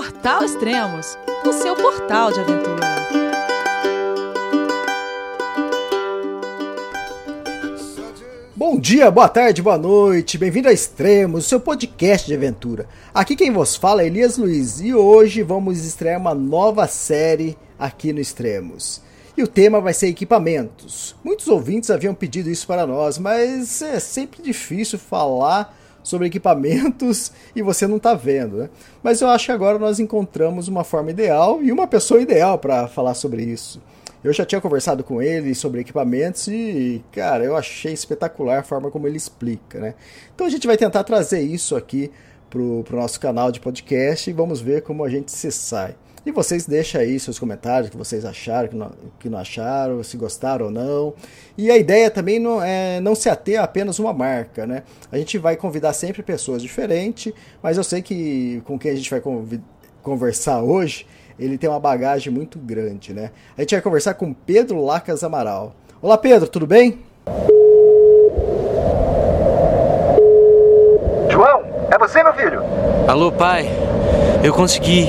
Portal Extremos, o seu portal de aventura. Bom dia, boa tarde, boa noite, bem-vindo a Extremos, o seu podcast de aventura. Aqui quem vos fala é Elias Luiz e hoje vamos estrear uma nova série aqui no Extremos. E o tema vai ser equipamentos. Muitos ouvintes haviam pedido isso para nós, mas é sempre difícil falar sobre equipamentos e você não está vendo, né? Mas eu acho que agora nós encontramos uma forma ideal e uma pessoa ideal para falar sobre isso. Eu já tinha conversado com ele sobre equipamentos e, cara, eu achei espetacular a forma como ele explica, né? Então a gente vai tentar trazer isso aqui pro, pro nosso canal de podcast e vamos ver como a gente se sai. E vocês deixam aí seus comentários, o que vocês acharam, que não, que não acharam, se gostaram ou não. E a ideia também não é não se ater a apenas uma marca, né? A gente vai convidar sempre pessoas diferentes, mas eu sei que com quem a gente vai conversar hoje, ele tem uma bagagem muito grande, né? A gente vai conversar com Pedro Lacas Amaral. Olá Pedro, tudo bem? João, é você meu filho? Alô pai, eu consegui.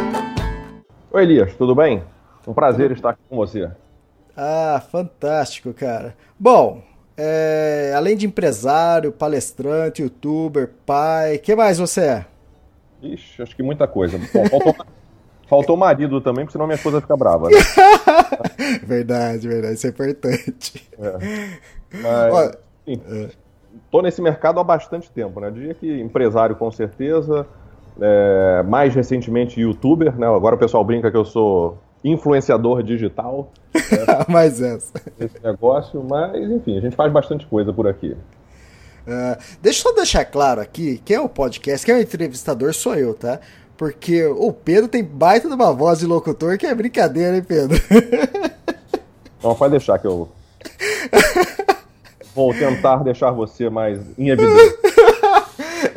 Oi, Elias, tudo bem? Um prazer estar aqui com você. Ah, fantástico, cara. Bom, é, além de empresário, palestrante, youtuber, pai, que mais você é? Ixi, acho que muita coisa. Bom, faltou, faltou marido também, porque senão minha esposa fica brava. Né? verdade, verdade, isso é importante. É. Mas, enfim, tô nesse mercado há bastante tempo, né? Eu diria que empresário com certeza, é, mais recentemente youtuber, né? Agora o pessoal brinca que eu sou influenciador digital. Né? mais essa. Esse negócio, mas enfim, a gente faz bastante coisa por aqui. Uh, deixa eu deixar claro aqui, quem é o podcast, quem é o entrevistador sou eu, tá? Porque o Pedro tem baita de uma voz de locutor que é brincadeira, hein, Pedro? Não, pode deixar que eu vou tentar deixar você mais em evidência.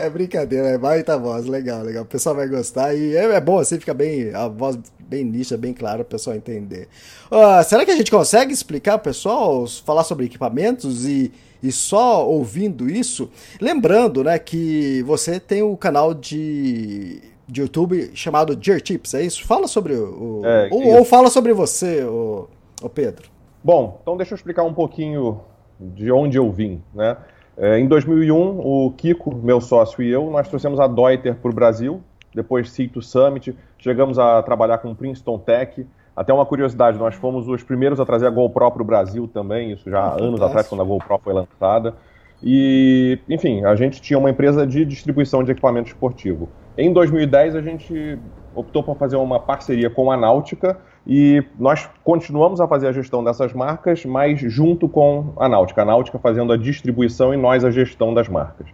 É brincadeira, é baita voz, legal, legal. O pessoal vai gostar e é, é bom assim, fica bem, a voz bem nítida, bem clara, o pessoal entender. Uh, será que a gente consegue explicar, pessoal, falar sobre equipamentos e, e só ouvindo isso? Lembrando, né, que você tem o um canal de, de YouTube chamado Gear Tips, é isso? Fala sobre o. É, ou, ou, fala sobre você, o, o Pedro. Bom, então deixa eu explicar um pouquinho de onde eu vim, né? É, em 2001, o Kiko, meu sócio e eu, nós trouxemos a Deuter para o Brasil, depois Cito Summit, chegamos a trabalhar com Princeton Tech. Até uma curiosidade, nós fomos os primeiros a trazer a GoPro para o Brasil também, isso já há anos atrás, quando a GoPro foi lançada. E, enfim, a gente tinha uma empresa de distribuição de equipamento esportivo. Em 2010, a gente optou por fazer uma parceria com a Náutica e nós continuamos a fazer a gestão dessas marcas, mas junto com a Náutica. A Náutica fazendo a distribuição e nós a gestão das marcas.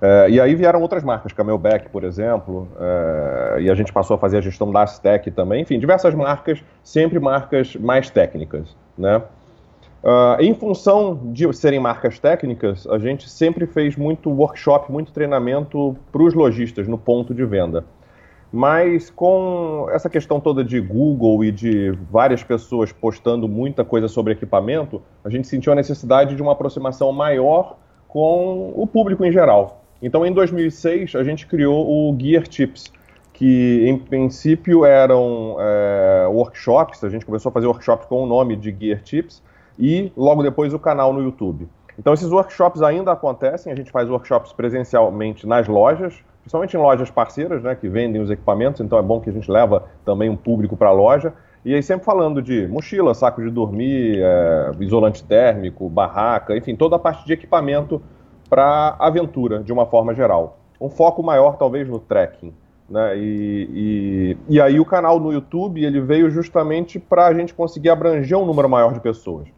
É, e aí vieram outras marcas, Camelback, por exemplo, é, e a gente passou a fazer a gestão da Aztec também. Enfim, diversas marcas, sempre marcas mais técnicas, né? Uh, em função de serem marcas técnicas, a gente sempre fez muito workshop, muito treinamento para os lojistas no ponto de venda. Mas com essa questão toda de Google e de várias pessoas postando muita coisa sobre equipamento, a gente sentiu a necessidade de uma aproximação maior com o público em geral. Então, em 2006, a gente criou o Gear Tips, que em princípio eram é, workshops, a gente começou a fazer workshops com o nome de Gear Tips, e logo depois o canal no YouTube. Então, esses workshops ainda acontecem, a gente faz workshops presencialmente nas lojas, principalmente em lojas parceiras, né, que vendem os equipamentos, então é bom que a gente leva também um público para a loja. E aí sempre falando de mochila, saco de dormir, é, isolante térmico, barraca, enfim, toda a parte de equipamento para aventura, de uma forma geral. Um foco maior, talvez, no trekking. Né? E, e, e aí o canal no YouTube ele veio justamente para a gente conseguir abranger um número maior de pessoas.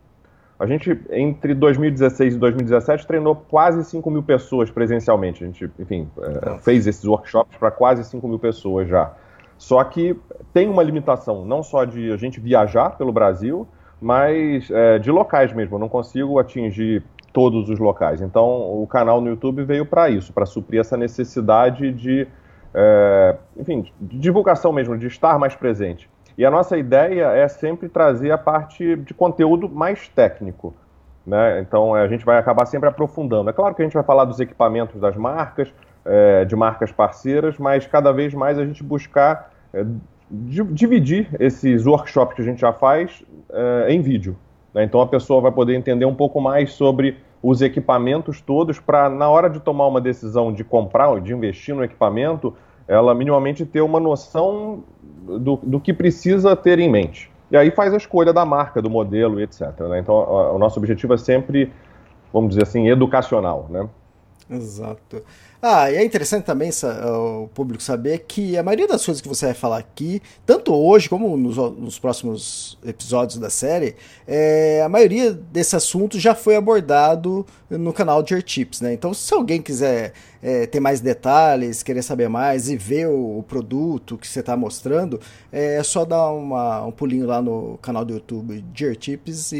A gente, entre 2016 e 2017, treinou quase 5 mil pessoas presencialmente. A gente, enfim, é, fez esses workshops para quase 5 mil pessoas já. Só que tem uma limitação, não só de a gente viajar pelo Brasil, mas é, de locais mesmo. Eu não consigo atingir todos os locais. Então, o canal no YouTube veio para isso, para suprir essa necessidade de, é, enfim, de divulgação mesmo, de estar mais presente. E a nossa ideia é sempre trazer a parte de conteúdo mais técnico. Né? Então, a gente vai acabar sempre aprofundando. É claro que a gente vai falar dos equipamentos das marcas, é, de marcas parceiras, mas cada vez mais a gente buscar é, dividir esses workshops que a gente já faz é, em vídeo. Né? Então a pessoa vai poder entender um pouco mais sobre os equipamentos todos para, na hora de tomar uma decisão de comprar ou de investir no equipamento, ela minimamente ter uma noção do, do que precisa ter em mente. E aí faz a escolha da marca, do modelo, etc. Né? Então o nosso objetivo é sempre, vamos dizer assim, educacional. Né? Exato. Ah, e é interessante também o público saber que a maioria das coisas que você vai falar aqui, tanto hoje como nos, nos próximos episódios da série, é, a maioria desse assunto já foi abordado no canal de Tips, né? Então, se alguém quiser é, ter mais detalhes, querer saber mais e ver o, o produto que você está mostrando, é só dar uma, um pulinho lá no canal do YouTube de Tips e,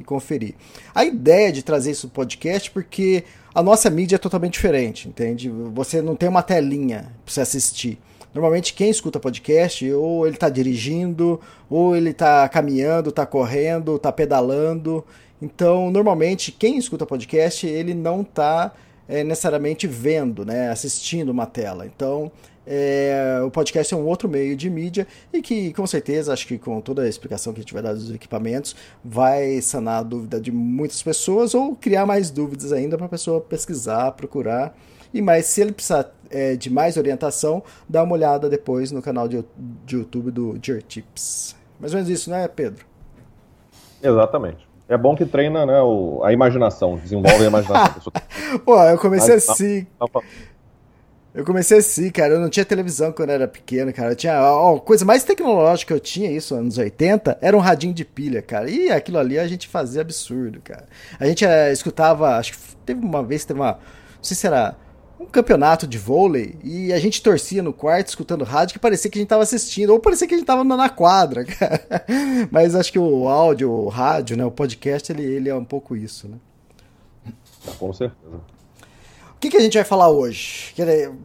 e conferir. A ideia de trazer isso no podcast, porque a nossa mídia é totalmente diferente, entende? Você não tem uma telinha para você assistir. Normalmente quem escuta podcast, ou ele está dirigindo, ou ele está caminhando, está correndo, está pedalando. Então, normalmente quem escuta podcast, ele não está é, necessariamente vendo, né, assistindo uma tela. Então, é, o podcast é um outro meio de mídia e que, com certeza, acho que com toda a explicação que a gente vai dar dos equipamentos, vai sanar a dúvida de muitas pessoas ou criar mais dúvidas ainda para a pessoa pesquisar, procurar. E mais, se ele precisar é, de mais orientação, dá uma olhada depois no canal de, de YouTube do Tips. Mais ou menos isso, né, Pedro? Exatamente. É bom que treina né, o, a imaginação, desenvolve a imaginação. Pô, eu comecei assim. Eu comecei assim, cara. Eu não tinha televisão quando era pequeno, cara. Eu tinha. Ó, coisa mais tecnológica que eu tinha, isso, anos 80, era um radinho de pilha, cara. E aquilo ali a gente fazia absurdo, cara. A gente é, escutava. Acho que teve uma vez, teve uma. Não sei se era um campeonato de vôlei e a gente torcia no quarto escutando rádio que parecia que a gente tava assistindo, ou parecia que a gente tava na quadra, cara. Mas acho que o áudio, o rádio, né, o podcast, ele, ele é um pouco isso, né? Com certeza que, que a gente vai falar hoje?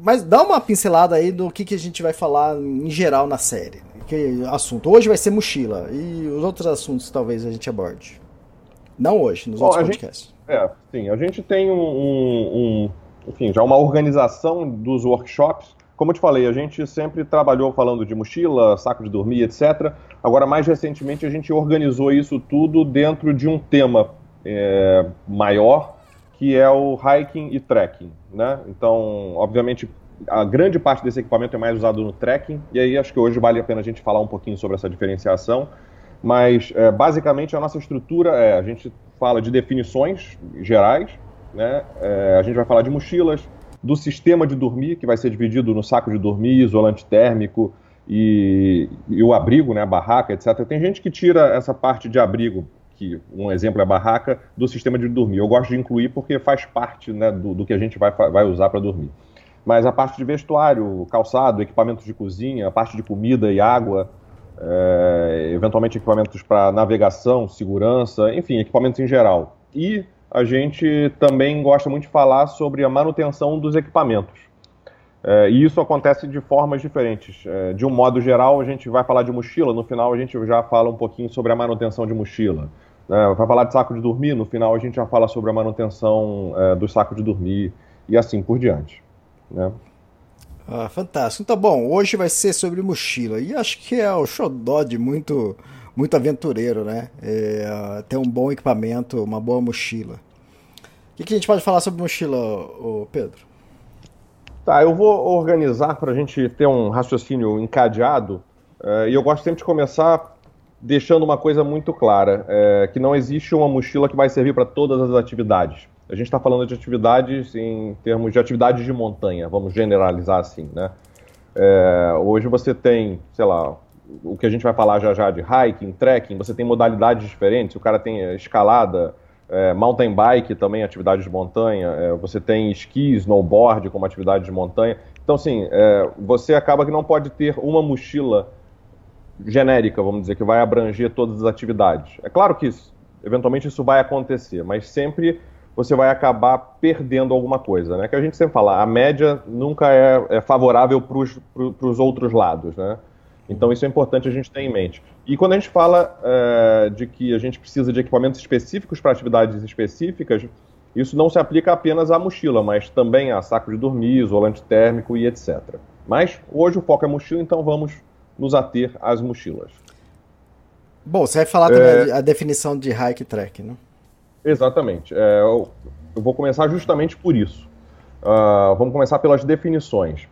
Mas dá uma pincelada aí do que, que a gente vai falar em geral na série. Que assunto? Hoje vai ser mochila e os outros assuntos talvez a gente aborde. Não hoje, nos Bom, outros podcasts. Gente, é, sim. A gente tem um, um, um, enfim, já uma organização dos workshops. Como eu te falei, a gente sempre trabalhou falando de mochila, saco de dormir, etc. Agora, mais recentemente, a gente organizou isso tudo dentro de um tema é, maior que é o hiking e trekking, né? Então, obviamente, a grande parte desse equipamento é mais usado no trekking, e aí acho que hoje vale a pena a gente falar um pouquinho sobre essa diferenciação. Mas, é, basicamente, a nossa estrutura é: a gente fala de definições gerais, né? É, a gente vai falar de mochilas, do sistema de dormir, que vai ser dividido no saco de dormir, isolante térmico e, e o abrigo, né? A barraca, etc. Tem gente que tira essa parte de abrigo que um exemplo é a barraca, do sistema de dormir. Eu gosto de incluir porque faz parte né, do, do que a gente vai, vai usar para dormir. Mas a parte de vestuário, calçado, equipamentos de cozinha, a parte de comida e água, é, eventualmente equipamentos para navegação, segurança, enfim, equipamentos em geral. E a gente também gosta muito de falar sobre a manutenção dos equipamentos. É, e isso acontece de formas diferentes. É, de um modo geral, a gente vai falar de mochila, no final a gente já fala um pouquinho sobre a manutenção de mochila. É, vai falar de saco de dormir, no final a gente já fala sobre a manutenção é, do saco de dormir e assim por diante. Né? Ah, fantástico. Então, bom, hoje vai ser sobre mochila. E acho que é o xodó de muito, muito aventureiro, né? É, ter um bom equipamento, uma boa mochila. O que, que a gente pode falar sobre mochila, Pedro? Tá, eu vou organizar para a gente ter um raciocínio encadeado. É, e eu gosto sempre de começar deixando uma coisa muito clara, é, que não existe uma mochila que vai servir para todas as atividades. A gente está falando de atividades em termos de atividades de montanha, vamos generalizar assim, né? É, hoje você tem, sei lá, o que a gente vai falar já já de hiking, trekking, você tem modalidades diferentes, o cara tem escalada, é, mountain bike também, atividade de montanha, é, você tem esqui, snowboard como atividade de montanha. Então, assim, é, você acaba que não pode ter uma mochila genérica, vamos dizer, que vai abranger todas as atividades. É claro que isso, eventualmente isso vai acontecer, mas sempre você vai acabar perdendo alguma coisa, né? Que a gente sempre fala, a média nunca é, é favorável para os outros lados, né? Então isso é importante a gente ter em mente. E quando a gente fala é, de que a gente precisa de equipamentos específicos para atividades específicas, isso não se aplica apenas à mochila, mas também a saco de dormir, isolante térmico e etc. Mas hoje o foco é mochila, então vamos nos ater às mochilas. Bom, você vai falar também é... a definição de hike track, né? Exatamente. É, eu, eu, vou começar justamente por isso. Uh, vamos começar pelas definições.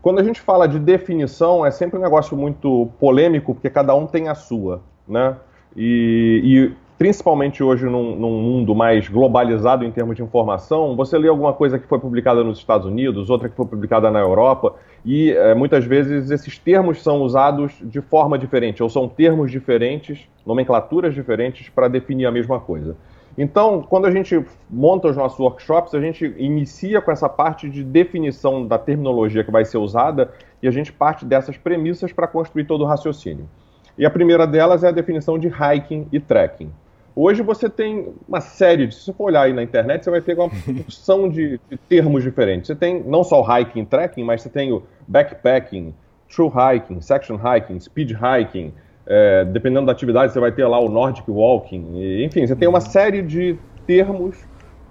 Quando a gente fala de definição, é sempre um negócio muito polêmico, porque cada um tem a sua, né? E, e principalmente hoje num, num, mundo mais globalizado em termos de informação, você lê alguma coisa que foi publicada nos Estados Unidos, outra que foi publicada na Europa, e é, muitas vezes esses termos são usados de forma diferente, ou são termos diferentes, nomenclaturas diferentes para definir a mesma coisa. Então, quando a gente monta os nossos workshops, a gente inicia com essa parte de definição da terminologia que vai ser usada e a gente parte dessas premissas para construir todo o raciocínio. E a primeira delas é a definição de hiking e trekking. Hoje você tem uma série de. Se você for olhar aí na internet, você vai ter uma porção de, de, termos diferentes. Você tem não só o hiking, trekking, mas você tem o backpacking, true hiking, section hiking, speed hiking. É, dependendo da atividade, você vai ter lá o Nordic Walking. E, enfim, você tem uma série de termos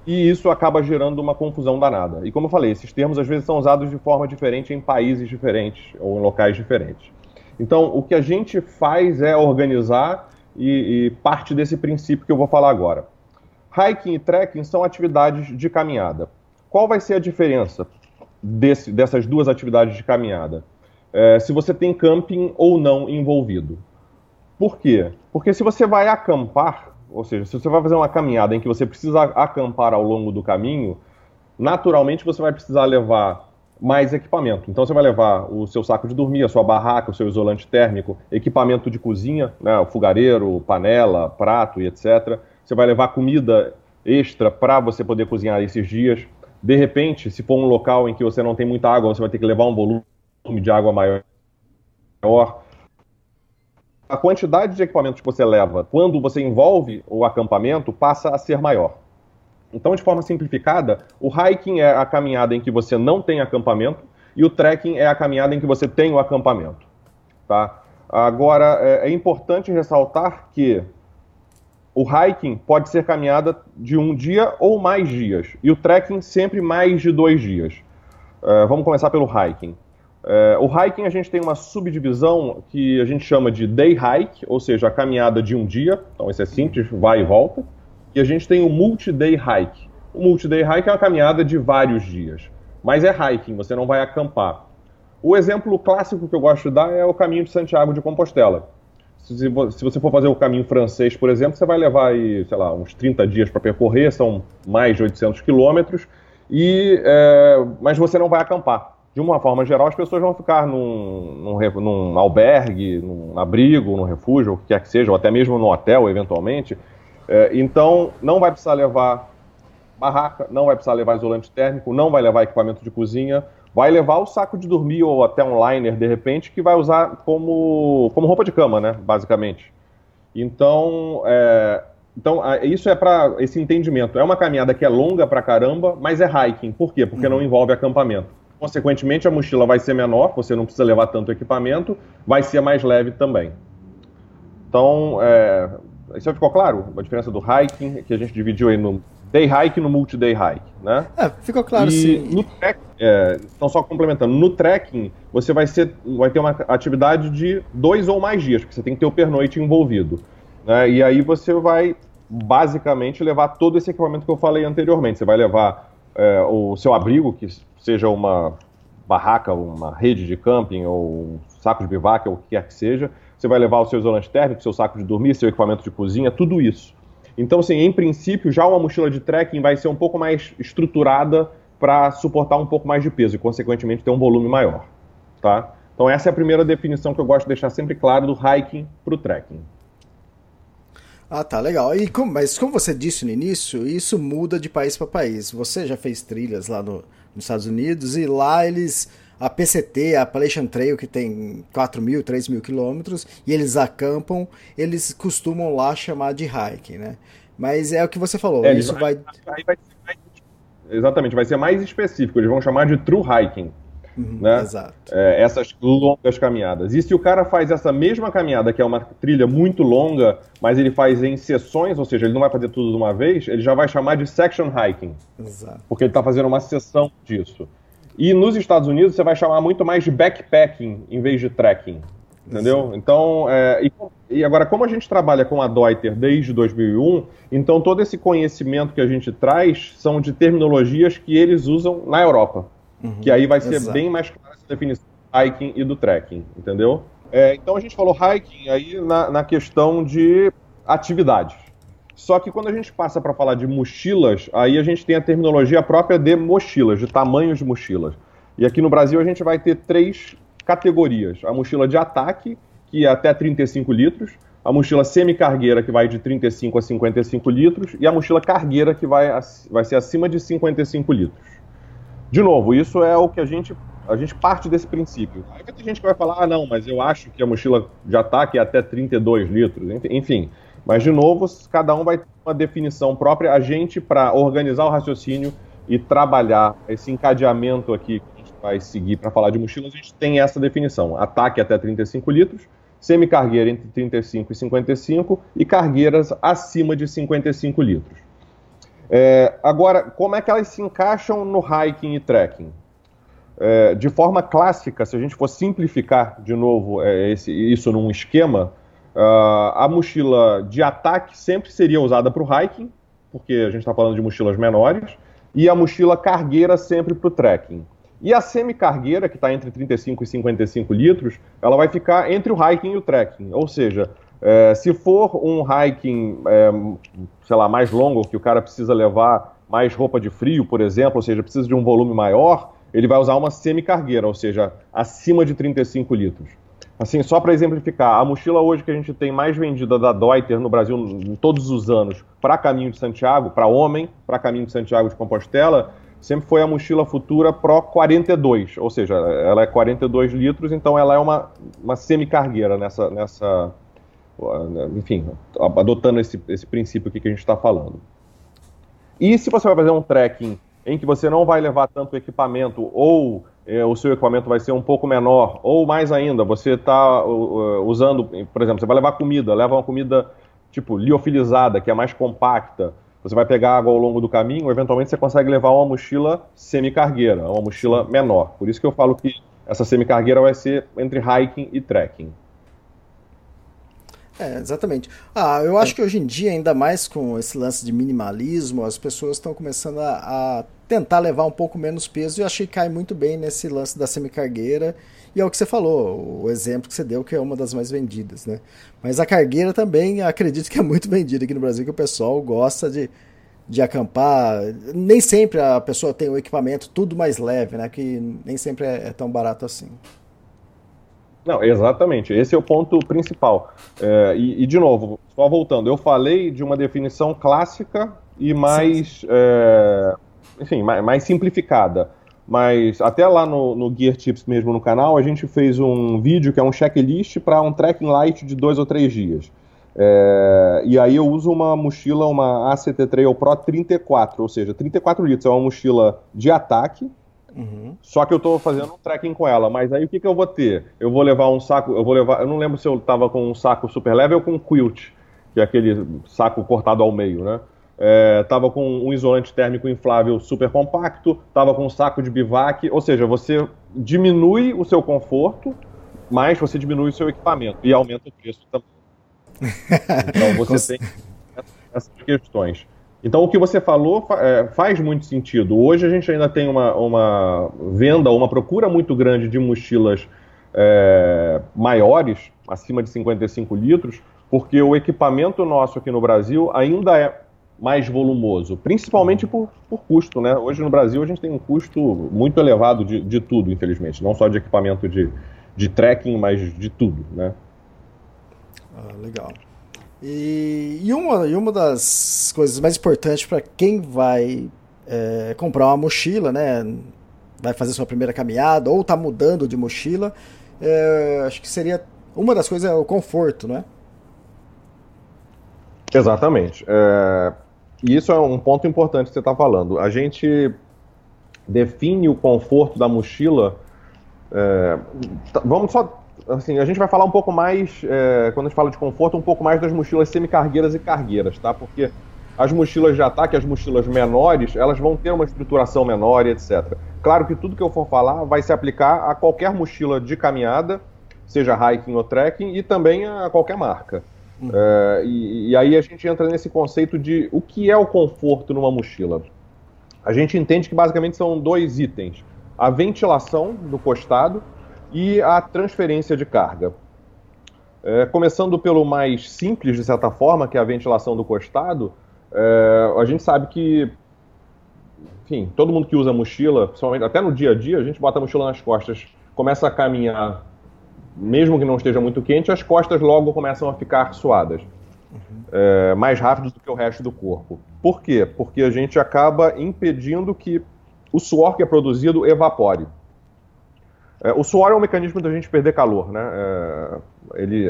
e isso acaba gerando uma confusão danada. E como eu falei, esses termos às vezes são usados de forma diferente em países diferentes ou em locais diferentes. Então, o que a gente faz é organizar e, e parte desse princípio que eu vou falar agora. Hiking e trekking são atividades de caminhada. Qual vai ser a diferença desse, dessas duas atividades de caminhada? É, se você tem camping ou não envolvido. Por quê? Porque se você vai acampar, ou seja, se você vai fazer uma caminhada em que você precisa acampar ao longo do caminho, naturalmente você vai precisar levar mais equipamento. Então você vai levar o seu saco de dormir, a sua barraca, o seu isolante térmico, equipamento de cozinha, né, o fogareiro, panela, prato e etc. Você vai levar comida extra para você poder cozinhar esses dias. De repente, se for um local em que você não tem muita água, você vai ter que levar um volume de água maior. A quantidade de equipamentos que você leva quando você envolve o acampamento passa a ser maior. Então, de forma simplificada, o hiking é a caminhada em que você não tem acampamento e o trekking é a caminhada em que você tem o acampamento. Tá? Agora, é, é importante ressaltar que o hiking pode ser caminhada de um dia ou mais dias, e o trekking sempre mais de dois dias. Uh, vamos começar pelo hiking. Uh, o hiking a gente tem uma subdivisão que a gente chama de day hike, ou seja, a caminhada de um dia, então esse é simples, vai e volta e a gente tem o multi-day hike. O multi-day hike é uma caminhada de vários dias, mas é hiking, você não vai acampar. O exemplo clássico que eu gosto de dar é o caminho de Santiago de Compostela. Se, você for fazer o caminho francês, por exemplo, você vai levar aí, sei lá, uns 30 dias para percorrer, são mais de 800 quilômetros, e, é, mas você não vai acampar. De uma forma geral, as pessoas vão ficar num, num, num albergue, num abrigo, num refúgio, o que quer que seja, ou até mesmo no hotel, eventualmente, é, então, não vai precisar levar barraca, não vai precisar levar isolante térmico, não vai levar equipamento de cozinha, vai levar o saco de dormir ou até um liner, de repente, que vai usar como, como roupa de cama, né, basicamente. Então, é, então isso é para esse entendimento. É uma caminhada que é longa pra caramba, mas é hiking. Por quê? Porque uhum. não envolve acampamento. Consequentemente, a mochila vai ser menor, você não precisa levar tanto equipamento, vai ser mais leve também. Então, é, isso ficou claro? A diferença do hiking, que a gente dividiu aí no day hike e no multi-day hike, né? É, ficou claro e sim. No é, então só complementando, no trekking você vai, ser, vai ter uma atividade de dois ou mais dias, porque você tem que ter o pernoite envolvido. Né? E aí você vai basicamente levar todo esse equipamento que eu falei anteriormente. Você vai levar é, o seu abrigo, que seja uma barraca, uma rede de camping ou um saco de bivac, ou o que quer que seja você vai levar o seu isolante térmico, seu saco de dormir, seu equipamento de cozinha, tudo isso. Então, assim, em princípio, já uma mochila de trekking vai ser um pouco mais estruturada para suportar um pouco mais de peso e, consequentemente, ter um volume maior, tá? Então, essa é a primeira definição que eu gosto de deixar sempre claro do hiking para o trekking. Ah, tá, legal. E como, mas como você disse no início, isso muda de país para país. Você já fez trilhas lá no, nos Estados Unidos e lá eles a PCT, a Appalachian Trail, que tem 4 mil, 3 mil quilômetros, e eles acampam, eles costumam lá chamar de hiking, né? Mas é o que você falou, é, isso vai... vai... vai exatamente, vai ser mais específico, eles vão chamar de true hiking. Uhum, né? Exato. É, essas longas caminhadas. E se o cara faz essa mesma caminhada, que é uma trilha muito longa, mas ele faz em sessões, ou seja, ele não vai fazer tudo de uma vez, ele já vai chamar de section hiking. Exato. Porque ele está fazendo uma sessão disso. E nos Estados Unidos você vai chamar muito mais de backpacking em vez de trekking. Entendeu? Então, é, e, e, agora, como a gente trabalha com a Deuter desde 2001, então todo esse conhecimento que a gente traz são de terminologias que eles usam na Europa. Uhum, que aí vai ser exato. bem mais clara essa definição do hiking e do trekking, entendeu? É, então a gente falou hiking aí na, na questão de atividades. Só que quando a gente passa para falar de mochilas, aí a gente tem a terminologia própria de mochilas, de tamanhos de mochilas. E aqui no Brasil a gente vai ter três categorias: a mochila de ataque, que é até 35 litros, a mochila semi-cargueira, que vai de 35 a 55 litros, e a mochila cargueira, que vai, vai ser acima de 55 litros. De novo, isso é o que a gente a gente parte desse princípio. Aí vai ter gente que vai falar, ah, não, mas eu acho que a mochila de ataque é até 32 litros, enfim. Mas, de novo, cada um vai ter uma definição própria. A gente, para organizar o raciocínio e trabalhar esse encadeamento aqui que a gente vai seguir para falar de mochilas, a gente tem essa definição. Ataque até 35 litros, semi-cargueira entre 35 e 55 e cargueiras acima de 55 litros. É, agora, como é que elas se encaixam no hiking e trekking? É, de forma clássica, se a gente for simplificar de novo é, esse, isso num esquema, uh, a mochila de ataque sempre seria usada para o hiking, porque a gente está falando de mochilas menores, e a mochila cargueira sempre para o trekking. E a semi-cargueira, que está entre 35 e 55 litros, ela vai ficar entre o hiking e o trekking. Ou seja, é, se for um hiking, é, sei lá, mais longo, que o cara precisa levar mais roupa de frio, por exemplo, ou seja, precisa de um volume maior, ele vai usar uma semi-cargueira, ou seja, acima de 35 litros. Assim, só para exemplificar, a mochila hoje que a gente tem mais vendida da Deuter no Brasil em todos os anos para Caminho de Santiago, para homem, para Caminho de Santiago de Compostela, sempre foi a mochila Futura Pro 42, ou seja, ela é 42 litros, então ela é uma, uma semi-cargueira nessa, nessa, enfim, adotando esse, esse princípio aqui que a gente está falando. E se você vai fazer um trekking em que você não vai levar tanto equipamento, ou é, o seu equipamento vai ser um pouco menor, ou mais ainda, você está uh, usando, por exemplo, você vai levar comida, leva uma comida tipo liofilizada, que é mais compacta, você vai pegar água ao longo do caminho, eventualmente você consegue levar uma mochila semi-cargueira, uma mochila menor. Por isso que eu falo que essa semi-cargueira vai ser entre hiking e trekking. É, exatamente. Ah, eu acho que hoje em dia, ainda mais com esse lance de minimalismo, as pessoas estão começando a, a, tentar levar um pouco menos peso e eu achei que cai muito bem nesse lance da semicargueira. E é o que você falou, o exemplo que você deu, que é uma das mais vendidas, né? Mas a cargueira também acredito que é muito vendida aqui no Brasil, que o pessoal gosta de, de acampar. Nem sempre a pessoa tem o equipamento tudo mais leve, né? Que nem sempre é, é tão barato assim. Não, exatamente. Esse é o ponto principal. É, e, e, de novo, só voltando, eu falei de uma definição clássica e mais, é, enfim, mais, mais, simplificada. Mas até lá no, no, Gear Tips mesmo no canal, a gente fez um vídeo que é um checklist para um trekking light de dois ou três dias. É, e aí eu uso uma mochila, uma ACT Trail Pro 34, ou seja, 34 litros. É uma mochila de ataque, Uhum. Só que eu estou fazendo um trekking com ela, mas aí o que, que eu vou ter? Eu vou levar um saco, eu vou levar, eu não lembro se eu estava com um saco super leve ou com um quilt, que é aquele saco cortado ao meio, né? É, tava com um isolante térmico inflável super compacto, tava com um saco de bivac, ou seja, você diminui o seu conforto, mas você diminui o seu equipamento e aumenta o preço também. Então você tem essas questões. Então, o que você falou é, faz muito sentido. Hoje a gente ainda tem uma, uma venda, uma procura muito grande de mochilas é, maiores, acima de 55 litros, porque o equipamento nosso aqui no Brasil ainda é mais volumoso, principalmente por, por custo. Né? Hoje no Brasil a gente tem um custo muito elevado de, de tudo, infelizmente. Não só de equipamento de, de trekking, mas de tudo. Né? Ah, legal. E, e, uma, e uma das coisas mais importantes para quem vai é, comprar uma mochila, né? vai fazer sua primeira caminhada ou está mudando de mochila, é, acho que seria uma das coisas é o conforto, não é? Exatamente. É, e isso é um ponto importante que você está falando. A gente define o conforto da mochila. É, vamos só. Assim, a gente vai falar um pouco mais, é, quando a gente fala de conforto, um pouco mais das mochilas semicargueiras e cargueiras, tá? Porque as mochilas de ataque, as mochilas menores, elas vão ter uma estruturação menor e etc. Claro que tudo que eu for falar vai se aplicar a qualquer mochila de caminhada, seja hiking ou trekking, e também a qualquer marca. Uhum. É, e, e, aí a gente entra nesse conceito de o que é o conforto numa mochila. A gente entende que basicamente são dois itens: a ventilação do costado e a transferência de carga. É, começando pelo mais simples, de certa forma, que é a ventilação do costado, é, a gente sabe que, enfim, todo mundo que usa mochila, até no dia a dia, a gente bota a mochila nas costas, começa a caminhar mesmo que não esteja muito quente, as costas logo começam a ficar suadas. É, mais rápido do que o resto do corpo. Por quê? Porque a gente acaba impedindo que o suor que é produzido evapore. É, o suor é um mecanismo da gente perder calor, né? É, ele,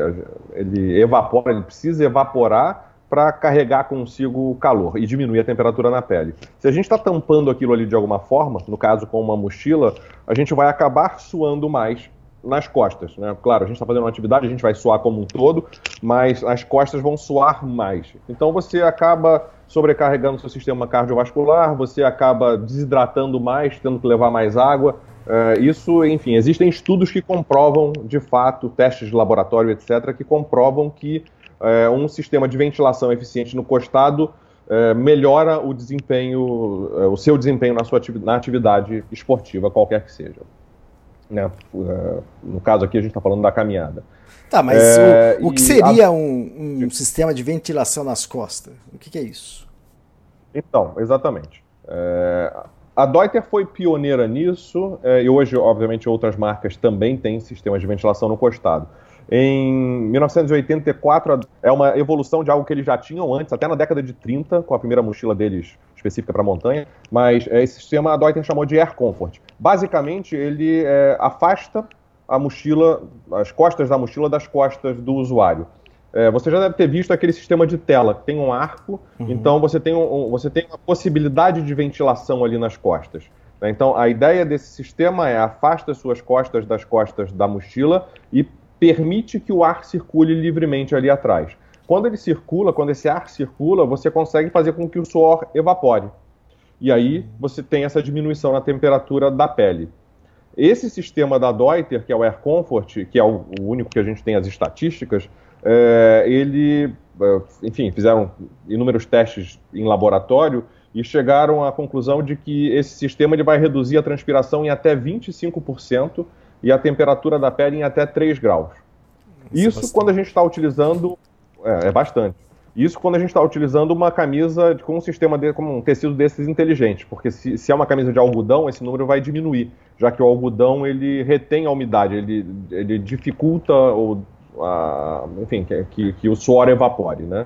ele evapora, ele precisa evaporar para carregar consigo o calor e diminuir a temperatura na pele. Se a gente está tampando aquilo ali de alguma forma, no caso com uma mochila, a gente vai acabar suando mais nas costas. Né? Claro, a gente está fazendo uma atividade, a gente vai suar como um todo, mas as costas vão suar mais. Então você acaba sobrecarregando seu sistema cardiovascular, você acaba desidratando mais, tendo que levar mais água. Uh, isso, enfim, existem estudos que comprovam, de fato, testes de laboratório, etc., que comprovam que uh, um sistema de ventilação eficiente no costado uh, melhora o desempenho, o seu desempenho na sua atividade, na atividade esportiva, qualquer que seja. Né? No caso aqui, a gente está falando da caminhada. Tá, mas é, o, o, que seria a... um, um, sistema de ventilação nas costas? O que, que é isso? Então, exatamente. É, a Deuter foi pioneira nisso, é, e hoje, obviamente, outras marcas também têm sistemas de ventilação no costado. Em 1984, é uma evolução de algo que eles já tinham antes, até na década de 30, com a primeira mochila deles específica para montanha, mas é, esse sistema a Deuter chamou de Air Comfort. Basicamente, ele é, afasta a mochila, as costas da mochila das costas do usuário. É, você já deve ter visto aquele sistema de tela, que tem um arco, uhum. então você tem, um, você tem uma possibilidade de ventilação ali nas costas. Né? Então, a ideia desse sistema é afasta suas costas das costas da mochila e permite que o ar circule livremente ali atrás. Quando ele circula, quando esse ar circula, você consegue fazer com que o suor evapore. E aí você tem essa diminuição na temperatura da pele. Esse sistema da Deuter, que é o Air Comfort, que é o, único que a gente tem as estatísticas, é, ele, é, enfim, fizeram inúmeros testes em laboratório e chegaram à conclusão de que esse sistema ele vai reduzir a transpiração em até 25% e a temperatura da pele em até 3 graus. Isso, Isso quando a gente está utilizando. É, é, bastante. Isso quando a gente está utilizando uma camisa com um sistema de, com um tecido desses inteligente, porque se, se, é uma camisa de algodão, esse número vai diminuir, já que o algodão ele retém a umidade, ele, ele dificulta o, a, enfim, que, que, o suor evapore, né?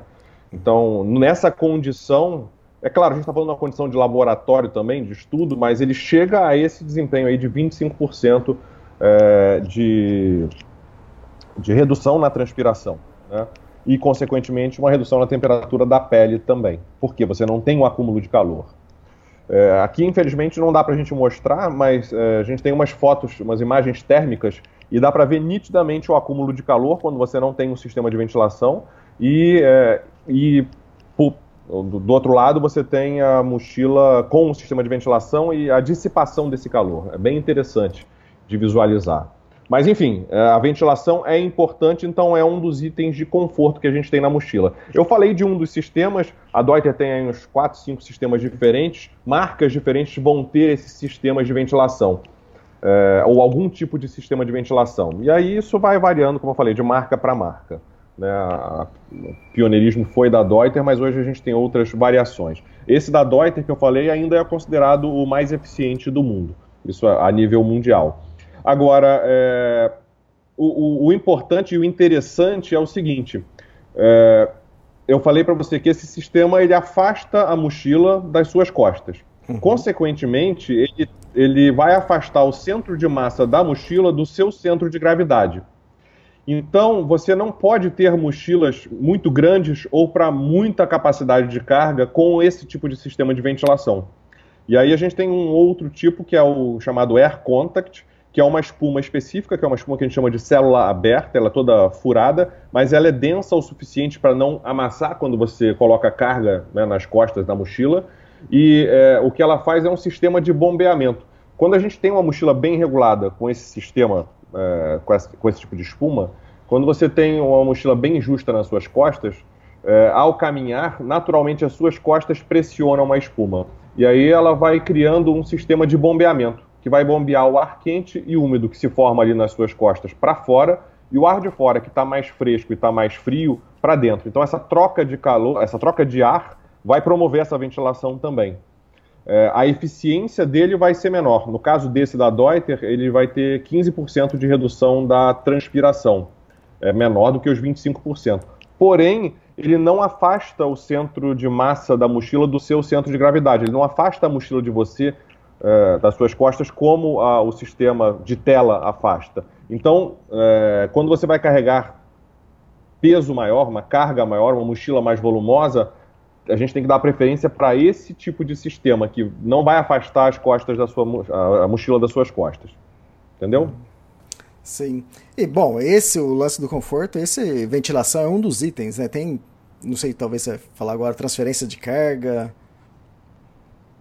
Então, nessa condição, é claro, a gente está falando de uma condição de laboratório também, de estudo, mas ele chega a esse desempenho aí de 25% é, de, de redução na transpiração, né? E, consequentemente, uma redução na temperatura da pele também, porque você não tem um acúmulo de calor. É, aqui, infelizmente, não dá para a gente mostrar, mas é, a gente tem umas fotos, umas imagens térmicas, e dá para ver nitidamente o acúmulo de calor quando você não tem um sistema de ventilação. E, é, e do, outro lado, você tem a mochila com o sistema de ventilação e a dissipação desse calor. É bem interessante de visualizar. Mas enfim, é, a ventilação é importante, então é um dos itens de conforto que a gente tem na mochila. Eu falei de um dos sistemas, a Deuter tem uns 4, 5 sistemas diferentes, marcas diferentes vão ter esses sistemas de ventilação. É, ou algum tipo de sistema de ventilação. E aí isso vai variando, como eu falei, de marca para marca. Né? o pioneirismo foi da Deuter, mas hoje a gente tem outras variações. Esse da Deuter que eu falei ainda é considerado o mais eficiente do mundo, isso a nível mundial. Agora, é, o, o, o, importante e o interessante é o seguinte: é, eu falei para você que esse sistema ele afasta a mochila das suas costas. Uhum. Consequentemente, ele ele vai afastar o centro de massa da mochila do seu centro de gravidade. Então, você não pode ter mochilas muito grandes ou para muita capacidade de carga com esse tipo de sistema de ventilação. E aí a gente tem um outro tipo que é o chamado Air Contact, que é uma espuma específica, que é uma espuma que a gente chama de célula aberta, ela é toda furada, mas ela é densa o suficiente para não amassar quando você coloca carga né, nas costas da mochila. E é, o que ela faz é um sistema de bombeamento. Quando a gente tem uma mochila bem regulada com esse sistema, é, com, esse, com, esse, tipo de espuma, quando você tem uma mochila bem justa nas suas costas, é, ao caminhar, naturalmente as suas costas pressionam a espuma. E aí ela vai criando um sistema de bombeamento que vai bombear o ar quente e úmido que se forma ali nas suas costas para fora e o ar de fora que está mais fresco e está mais frio para dentro. Então essa troca de calor, essa troca de ar vai promover essa ventilação também. É, a eficiência dele vai ser menor. No caso desse da Deuter, ele vai ter 15% de redução da transpiração, é menor do que os 25%. Porém, ele não afasta o centro de massa da mochila do seu centro de gravidade. Ele não afasta a mochila de você é, das suas costas como a, o sistema de tela afasta. Então, é, quando você vai carregar peso maior, uma carga maior, uma mochila mais volumosa, a gente tem que dar preferência para esse tipo de sistema que não vai afastar as costas da sua a mochila das suas costas. Entendeu? Sim. E bom, esse o lance do conforto, esse ventilação é um dos itens, né? Tem, não sei, talvez você falar agora transferência de carga,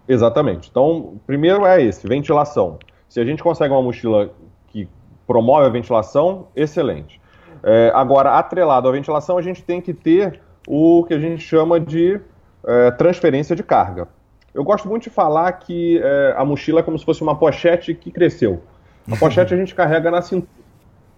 Exatamente. Então, primeiro é esse, ventilação. Se a gente consegue uma mochila que promove a ventilação, excelente. É, agora, atrelado à ventilação, a gente tem que ter o que a gente chama de é, transferência de carga. Eu gosto muito de falar que é, a mochila é como se fosse uma pochete que cresceu. A pochete a gente carrega na cintura.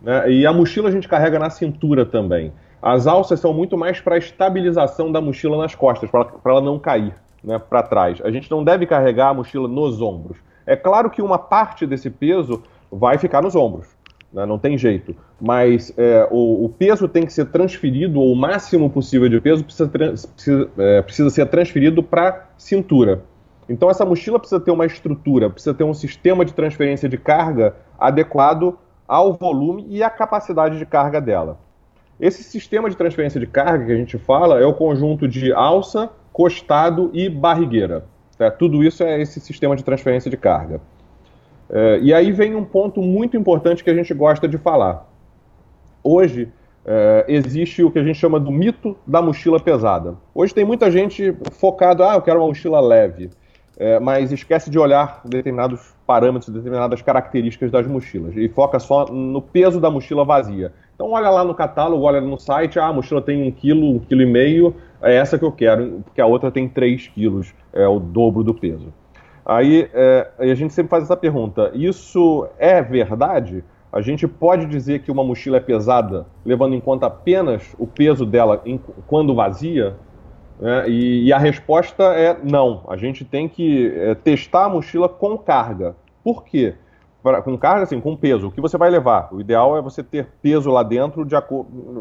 Né? E a mochila a gente carrega na cintura também. As alças são muito mais para estabilização da mochila nas costas, para ela não cair né, para trás. A gente não deve carregar a mochila nos ombros. É claro que uma parte desse peso vai ficar nos ombros, né, não tem jeito. Mas é, o, o, peso tem que ser transferido, ou o máximo possível de peso precisa, precisa, é, precisa ser transferido para cintura. Então essa mochila precisa ter uma estrutura, precisa ter um sistema de transferência de carga adequado ao volume e à capacidade de carga dela. Esse sistema de transferência de carga que a gente fala é o conjunto de alça, costado e barrigueira. Tudo isso é esse sistema de transferência de carga. É, e aí vem um ponto muito importante que a gente gosta de falar. Hoje é, existe o que a gente chama do mito da mochila pesada. Hoje tem muita gente focado, ah, eu quero uma mochila leve, é, mas esquece de olhar determinados parâmetros, determinadas características das mochilas e foca só no peso da mochila vazia. Então olha lá no catálogo, olha no site, ah, a mochila tem um quilo, um quilo e meio, é essa que eu quero, porque a outra tem 3 quilos, é o dobro do peso. Aí é, a gente sempre faz essa pergunta: isso é verdade? A gente pode dizer que uma mochila é pesada, levando em conta apenas o peso dela em, quando vazia? É, e, e, a resposta é não. A gente tem que é, testar a mochila com carga. Por quê? pra, com carga, assim, com peso, o que você vai levar? O ideal é você ter peso lá dentro, de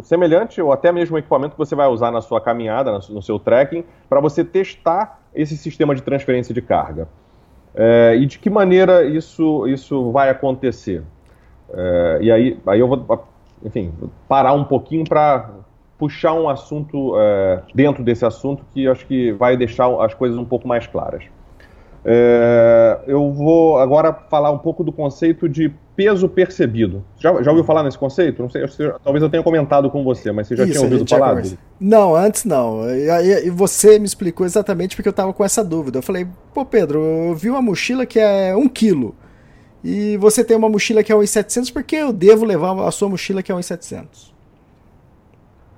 semelhante ou até mesmo o equipamento que você vai usar na sua caminhada, no seu trekking, para você testar esse sistema de transferência de carga. É, e de que maneira isso, isso vai acontecer? É, e aí, aí eu vou, enfim, parar um pouquinho para puxar um assunto é, dentro desse assunto que acho que vai deixar as coisas um pouco mais claras. É, eu vou agora falar um pouco do conceito de peso percebido. Já, já ouviu falar nesse conceito? Não sei, talvez eu tenha comentado com você, mas você já Isso, tinha ouvido falar? Não, antes não. E, e, você me explicou exatamente porque eu estava com essa dúvida. Eu falei, pô, Pedro, eu vi uma mochila que é um quilo e você tem uma mochila que é 1,700, por que eu devo levar a sua mochila que é 1,700?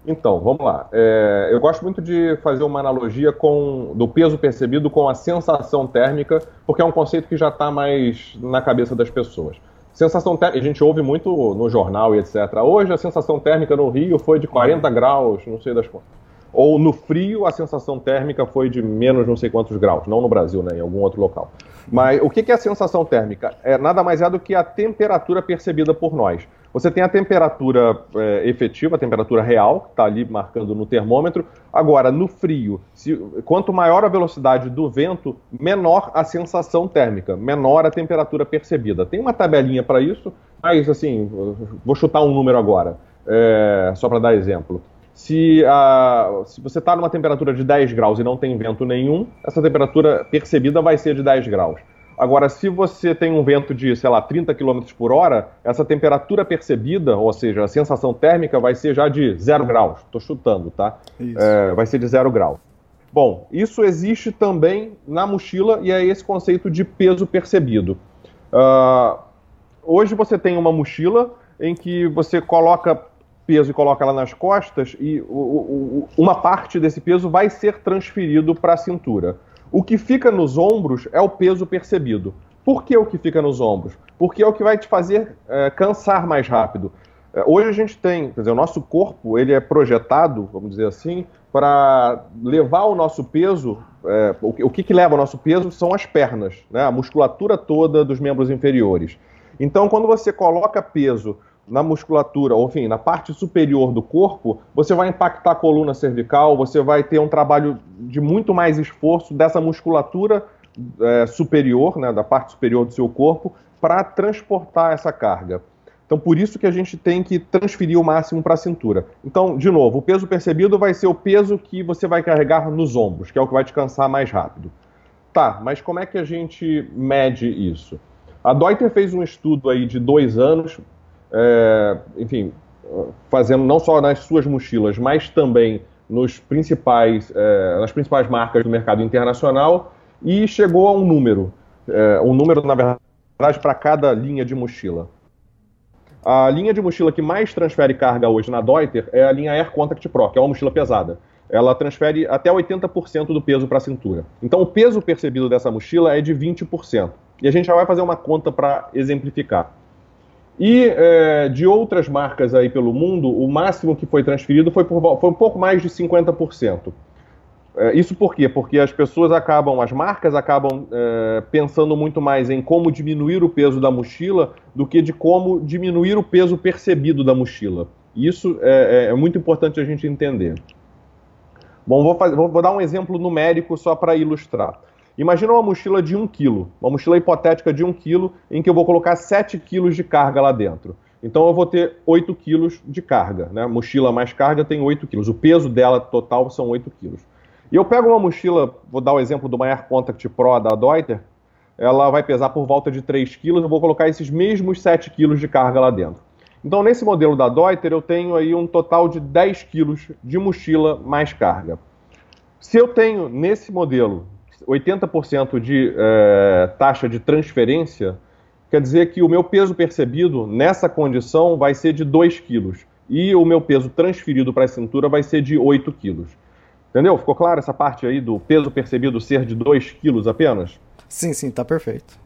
Então, vamos lá. É, eu gosto muito de fazer uma analogia com do peso percebido com a sensação térmica, porque é um conceito que já está mais na cabeça das pessoas. Sensação térmica, a gente ouve muito no jornal e etc. Hoje a sensação térmica no Rio foi de 40 graus, não sei das quantas. Ou no frio a sensação térmica foi de menos não sei quantos graus, não no Brasil, né, em algum outro local. Mas o que é a sensação térmica? É nada mais é do que a temperatura percebida por nós. Você tem a temperatura é, efetiva, a temperatura real, que está ali marcando no termômetro. Agora, no frio, se, quanto maior a velocidade do vento, menor a sensação térmica, menor a temperatura percebida. Tem uma tabelinha para isso, mas assim, vou chutar um número agora, é, só para dar exemplo. Se, a, se você está numa temperatura de 10 graus e não tem vento nenhum, essa temperatura percebida vai ser de 10 graus. Agora, se você tem um vento de, sei lá, 30 km por hora, essa temperatura percebida, ou seja, a sensação térmica, vai ser já de 0 graus. Estou chutando, tá? É, vai ser de 0 graus. Bom, isso existe também na mochila e é esse conceito de peso percebido. Uh, hoje você tem uma mochila em que você coloca peso e coloca ela nas costas e o, o, uma parte desse peso vai ser transferido para a cintura. O que fica nos ombros é o peso percebido. Por que o que fica nos ombros? Porque é o que vai te fazer é, cansar mais rápido. É, hoje a gente tem, quer dizer, o nosso corpo ele é projetado, vamos dizer assim, para levar o nosso peso. É, o, o que, que leva o nosso peso são as pernas, né? a musculatura toda dos membros inferiores. Então, quando você coloca peso na musculatura, ou enfim, na parte superior do corpo, você vai impactar a coluna cervical, você vai ter um trabalho de muito mais esforço dessa musculatura é, superior, né, da parte superior do seu corpo, para transportar essa carga. Então, por isso que a gente tem que transferir o máximo para a cintura. Então, de novo, o peso percebido vai ser o peso que você vai carregar nos ombros, que é o que vai te cansar mais rápido. Tá, mas como é que a gente mede isso? A Deuter fez um estudo aí de dois anos, é, enfim, fazendo não só nas suas mochilas, mas também nos principais, é, nas principais marcas do mercado internacional e chegou a um número, é, um número na verdade para cada linha de mochila. A linha de mochila que mais transfere carga hoje na Deuter é a linha Air Contact Pro, que é uma mochila pesada. Ela transfere até 80% do peso para a cintura. Então o peso percebido dessa mochila é de 20%. E a gente já vai fazer uma conta para exemplificar. E é, de outras marcas aí pelo mundo, o máximo que foi transferido foi, por, foi um pouco mais de 50%. É, isso por quê? Porque as pessoas acabam, as marcas acabam é, pensando muito mais em como diminuir o peso da mochila do que de como diminuir o peso percebido da mochila. Isso é, é, é muito importante a gente entender. Bom, vou, fazer, vou, vou dar um exemplo numérico só para ilustrar. Imagina uma mochila de 1 kg, uma mochila hipotética de 1 kg, em que eu vou colocar 7 kg de carga lá dentro. Então eu vou ter 8 kg de carga. Né? Mochila mais carga tem 8 kg. O peso dela total são 8 kg. E eu pego uma mochila, vou dar o exemplo do Air Contact Pro da Deuter, ela vai pesar por volta de 3 kg, eu vou colocar esses mesmos 7 kg de carga lá dentro. Então nesse modelo da Deuter eu tenho aí um total de 10 kg de mochila mais carga. Se eu tenho nesse modelo 80% de é, taxa de transferência, quer dizer que o meu peso percebido nessa condição vai ser de 2 quilos e o meu peso transferido para a cintura vai ser de 8 quilos. Entendeu? Ficou claro essa parte aí do peso percebido ser de 2 quilos apenas? Sim, sim, tá perfeito.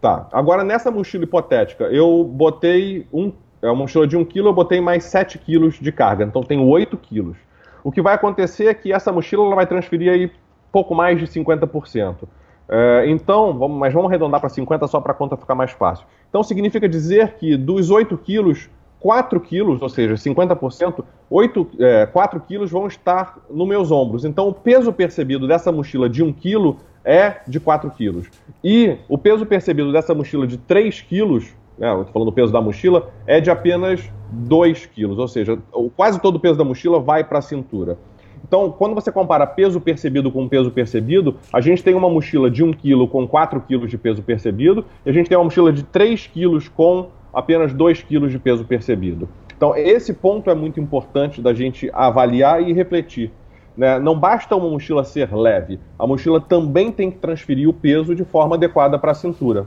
Tá. Agora, nessa mochila hipotética, eu botei um. É uma mochila de 1 kg, eu botei mais 7 quilos de carga, então tenho 8 quilos. O que vai acontecer é que essa mochila ela vai transferir aí pouco mais de 50%. É, então, vamos, mas vamos arredondar para 50% só para a conta ficar mais fácil. Então, significa dizer que dos 8 quilos, 4 quilos, ou seja, 50%, 8, é, 4 quilos vão estar nos meus ombros. Então, o peso percebido dessa mochila de 1 quilo é de 4 quilos. E o peso percebido dessa mochila de 3 quilos, né, estou falando do peso da mochila, é de apenas 2 quilos. Ou seja, quase todo o peso da mochila vai para a cintura. Então, quando você compara peso percebido com peso percebido, a gente tem uma mochila de 1 kg com 4 kg de peso percebido, e a gente tem uma mochila de 3 kg com apenas 2 kg de peso percebido. Então, esse ponto é muito importante da gente avaliar e refletir. Né? Não basta uma mochila ser leve, a mochila também tem que transferir o peso de forma adequada para a cintura.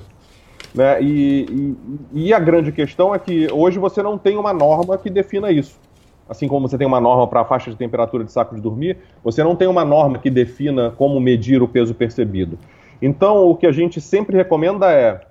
Né? E, e, e a grande questão é que hoje você não tem uma norma que defina isso assim como você tem uma norma para a faixa de temperatura de saco de dormir, você não tem uma norma que defina como medir o peso percebido. Então, o que a gente sempre recomenda é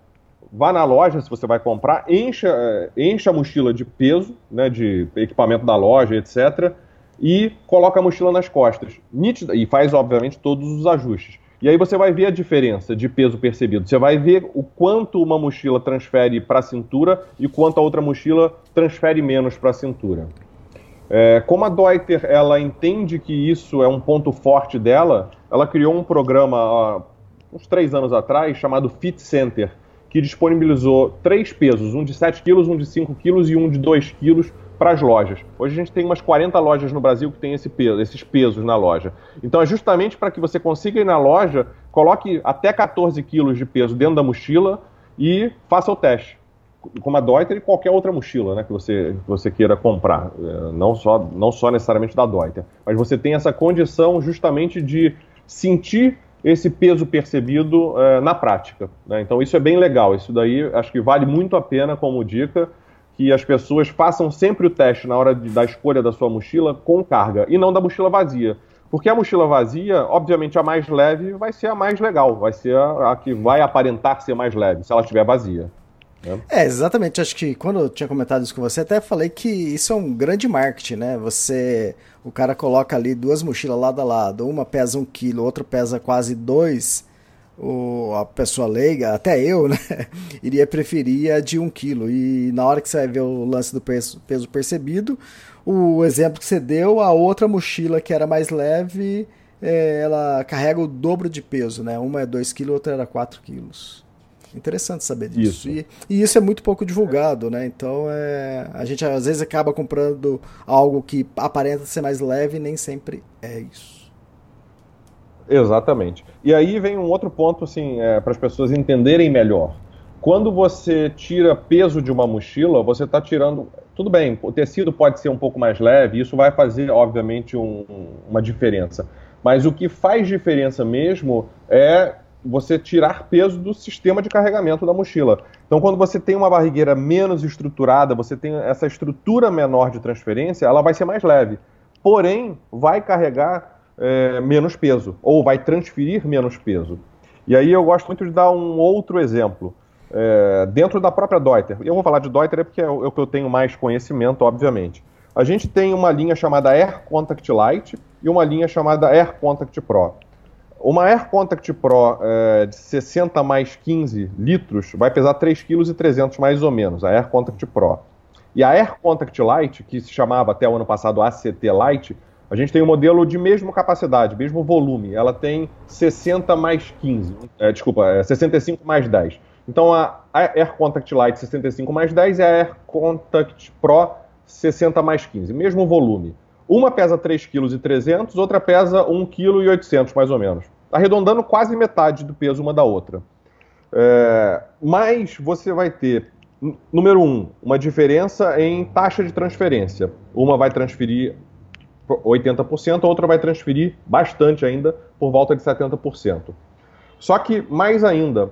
vá na loja, se você vai comprar, encha, eh, encha a mochila de peso, né, de equipamento da loja, etc., e coloca a mochila nas costas. Nítida, e faz, obviamente, todos os ajustes. E aí você vai ver a diferença de peso percebido. Você vai ver o quanto uma mochila transfere para a cintura e quanto a outra mochila transfere menos para a cintura. É, como a Deuter ela entende que isso é um ponto forte dela, ela criou um programa uns três anos atrás chamado Fit Center, que disponibilizou três pesos, um de 7 quilos, um de 5 quilos e um de 2 quilos para as lojas. Hoje a gente tem umas 40 lojas no Brasil que tem esse peso, esses pesos na loja. Então é justamente para que você consiga ir na loja, coloque até 14 quilos de peso dentro da mochila e faça o teste. Como a Deuter e qualquer outra mochila né, que, você, você queira comprar. É, não só, não só necessariamente da Deuter. Mas você tem essa condição justamente de sentir esse peso percebido uh, na prática. Né? Então isso é bem legal. Isso daí acho que vale muito a pena como dica que as pessoas façam sempre o teste na hora de, da escolha da sua mochila com carga e não da mochila vazia. Porque a mochila vazia, obviamente a mais leve vai ser a mais legal, vai ser a, a que vai aparentar ser mais leve, se ela estiver vazia. Né? É, exatamente. Acho que quando eu tinha comentado isso com você, até falei que isso é um grande marketing, né? Você. O cara coloca ali duas mochilas lado a lado, uma pesa um quilo, outra pesa quase dois o, a pessoa leiga, até eu, né, iria preferir a de 1 um quilo. E na hora que você vai ver o lance do peso, peso percebido, o exemplo que você deu, a outra mochila que era mais leve, é, ela carrega o dobro de peso, né? Uma é 2 kg, outra era 4 quilos. Interessante saber disso. Isso. E, e, isso é muito pouco divulgado, né? Então é, a gente às vezes acaba comprando algo que aparenta ser mais leve e nem sempre é isso. Exatamente. E aí vem um outro ponto, assim, é, para as pessoas entenderem melhor. Quando você tira peso de uma mochila, você está tirando. Tudo bem, o tecido pode ser um pouco mais leve, isso vai fazer, obviamente, um, uma diferença. Mas o que faz diferença mesmo é você tirar peso do sistema de carregamento da mochila. Então, quando você tem uma barrigueira menos estruturada, você tem essa estrutura menor de transferência, ela vai ser mais leve. Porém, vai carregar é, menos peso, ou vai transferir menos peso. E aí eu gosto muito de dar um outro exemplo. É, dentro da própria Deuter, eu vou falar de Deuter é porque é o que eu tenho mais conhecimento, obviamente. A gente tem uma linha chamada Air Contact Lite e uma linha chamada Air Contact Pro. Uma Air Contact Pro é, de 60 mais 15 litros vai pesar 3,3 kg mais ou menos, a Air Contact Pro. E a Air Contact Lite, que se chamava até o ano passado ACT Lite, a gente tem um modelo de mesma capacidade, mesmo volume. Ela tem 60 mais 15. É, desculpa, é 65 mais 10. Então a Air Contact Lite 65 mais 10 e a Air Contact Pro 60 mais 15. Mesmo volume. Uma pesa 3,3 kg, outra pesa 1,8 kg mais ou menos. Arredondando quase metade do peso uma da outra. É, mas você vai ter, número um, uma diferença em taxa de transferência. Uma vai transferir 80%, a outra vai transferir bastante ainda, por volta de 70%. Só que, mais ainda,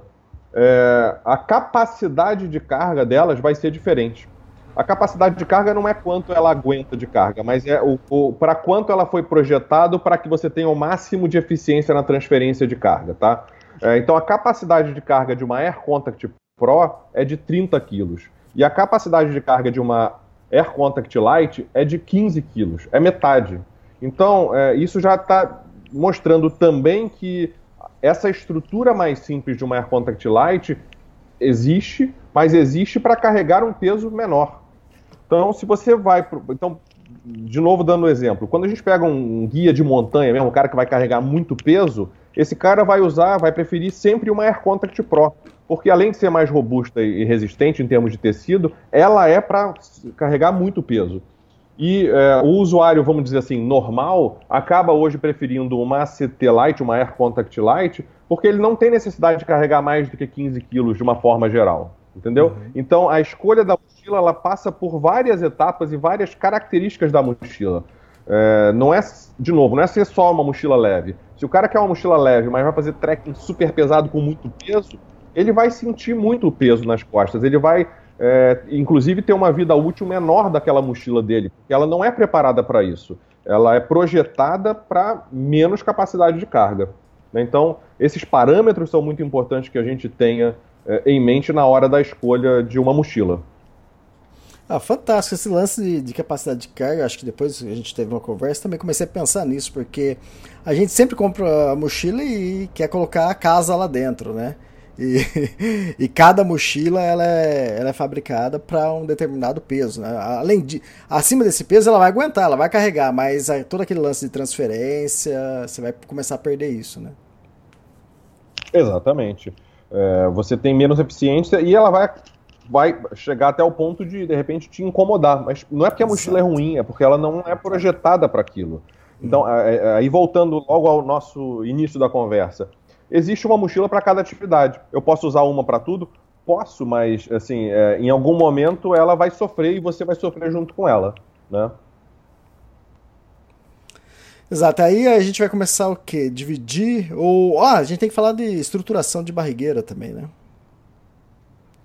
é, a capacidade de carga delas vai ser diferente. A capacidade de carga não é quanto ela aguenta de carga, mas é o, o para quanto ela foi projetado para que você tenha o máximo de eficiência na transferência de carga, tá? É, então a capacidade de carga de uma Air Contact Pro é de 30 kg. E a capacidade de carga de uma Air Contact Light é de 15 quilos, é metade. Então, é, isso já está mostrando também que essa estrutura mais simples de uma Air Contact Light existe, mas existe para carregar um peso menor. Então, se você vai. Pro, então, de novo, dando um exemplo, quando a gente pega um guia de montanha mesmo, um cara que vai carregar muito peso, esse cara vai usar, vai preferir sempre uma Air Contact Pro porque além de ser mais robusta e resistente em termos de tecido, ela é para carregar muito peso. E é, o usuário, vamos dizer assim, normal, acaba hoje preferindo uma ACT Lite, uma Air Contact Lite, porque ele não tem necessidade de carregar mais do que 15 quilos de uma forma geral. Entendeu? Uhum. Então a escolha da mochila ela passa por várias etapas e várias características da mochila. É, não é, de novo, não é ser só uma mochila leve. Se o cara quer uma mochila leve, mas vai fazer trekking super pesado com muito peso, ele vai sentir muito peso nas costas. Ele vai, é, inclusive, ter uma vida útil menor daquela mochila dele, porque ela não é preparada para isso. Ela é projetada para menos capacidade de carga. Né? Então, esses parâmetros são muito importantes que a gente tenha em mente na hora da escolha de uma mochila. Ah, fantástico esse lance de, de, capacidade de carga. Acho que depois a gente teve uma conversa também comecei a pensar nisso, porque a gente sempre compra a mochila e quer colocar a casa lá dentro, né? E, e cada mochila ela é, ela é fabricada para um determinado peso, né? Além de acima desse peso ela vai aguentar, ela vai carregar, mas todo aquele lance de transferência você vai começar a perder isso, né? Exatamente. É, você tem menos eficiência e ela vai vai chegar até o ponto de, de repente, te incomodar. Mas não é porque a mochila Exato. é ruim, é porque ela não é projetada para aquilo. Então, hum. aí voltando logo ao nosso início da conversa, existe uma mochila para cada atividade. Eu posso usar uma para tudo? Posso, mas assim, é, em algum momento ela vai sofrer e você vai sofrer junto com ela, né? Exato, aí a gente vai começar o quê? Dividir ou... Ah, a gente tem que falar de estruturação de barrigueira também, né?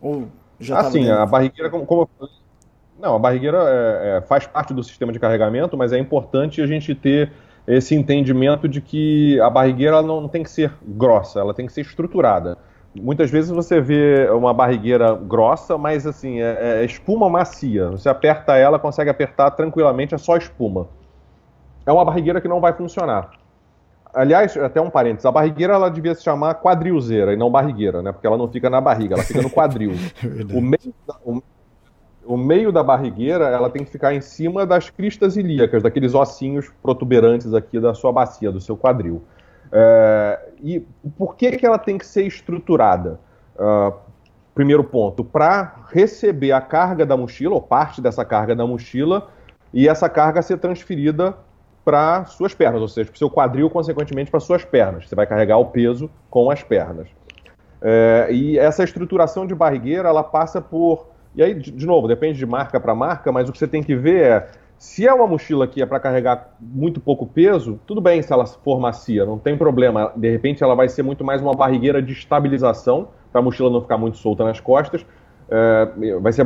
Ou já assim, a barrigueira, como, como eu falei, não, a barrigueira é, é, faz parte do sistema de carregamento, mas é importante a gente ter esse entendimento de que a barrigueira não, não tem que ser grossa, ela tem que ser estruturada. Muitas vezes você vê uma barrigueira grossa, mas assim, é, é, espuma macia. Você aperta ela, consegue apertar tranquilamente, é só espuma. É uma barrigueira que não vai funcionar. Aliás, até um parênteses, a barrigueira ela devia se chamar quadrilzeira e não barrigueira, né? Porque ela não fica na barriga, ela fica no quadril. É o, meio da, o, o, meio da barrigueira ela tem que ficar em cima das cristas ilíacas, daqueles ossinhos protuberantes aqui da sua bacia, do seu quadril. É, e por que, que ela tem que ser estruturada? Uh, primeiro ponto, para receber a carga da mochila, ou parte dessa carga da mochila, e essa carga ser transferida para suas pernas, ou seja, para o seu quadril, consequentemente, para suas pernas. Você vai carregar o peso com as pernas. É, e essa estruturação de barrigueira, ela passa por. E aí, de, novo, depende de marca para marca, mas o que você tem que ver é. Se é uma mochila que é para carregar muito pouco peso, tudo bem se ela for macia, não tem problema. De repente ela vai ser muito mais uma barrigueira de estabilização, para a mochila não ficar muito solta nas costas. É, vai ser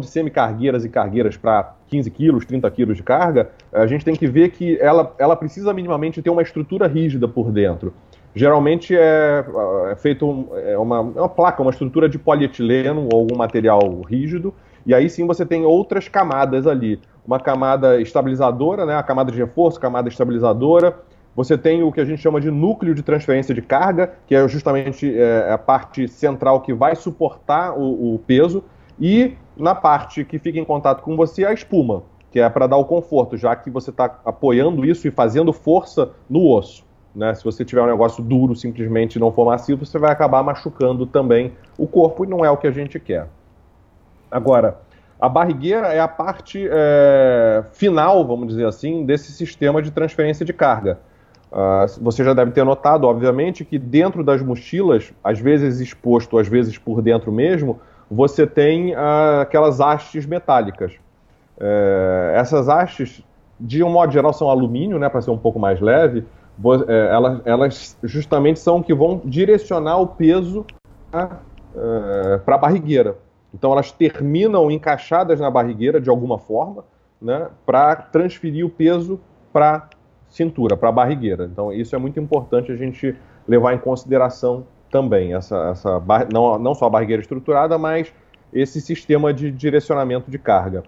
de semicargueiras e cargueiras para 15 quilos, 30 quilos de carga, a gente tem que ver que ela, ela precisa minimamente ter uma estrutura rígida por dentro. Geralmente é, é feito é uma, é uma placa, uma estrutura de polietileno ou algum material rígido, e aí sim você tem outras camadas ali. Uma camada estabilizadora, né, a camada de reforço, camada estabilizadora. Você tem o que a gente chama de núcleo de transferência de carga, que é justamente é, a parte central que vai suportar o, o peso. E na parte que fica em contato com você, a espuma, que é para dar o conforto, já que você está apoiando isso e fazendo força no osso. Né? Se você tiver um negócio duro, simplesmente não for macio, você vai acabar machucando também o corpo e não é o que a gente quer. Agora, a barrigueira é a parte é, final, vamos dizer assim, desse sistema de transferência de carga. Uh, você já deve ter notado, obviamente, que dentro das mochilas, às vezes exposto, às vezes por dentro mesmo, você tem ah, aquelas hastes metálicas. É, essas hastes, de um modo geral, são alumínio, né, para ser um pouco mais leve. É, elas, elas, justamente são que vão direcionar o peso para é, a barrigueira. Então elas terminam encaixadas na barrigueira de alguma forma, né, para transferir o peso para cintura, para a barrigueira. Então isso é muito importante a gente levar em consideração também, essa, essa não, não só a barrigueira estruturada, mas esse sistema de direcionamento de carga.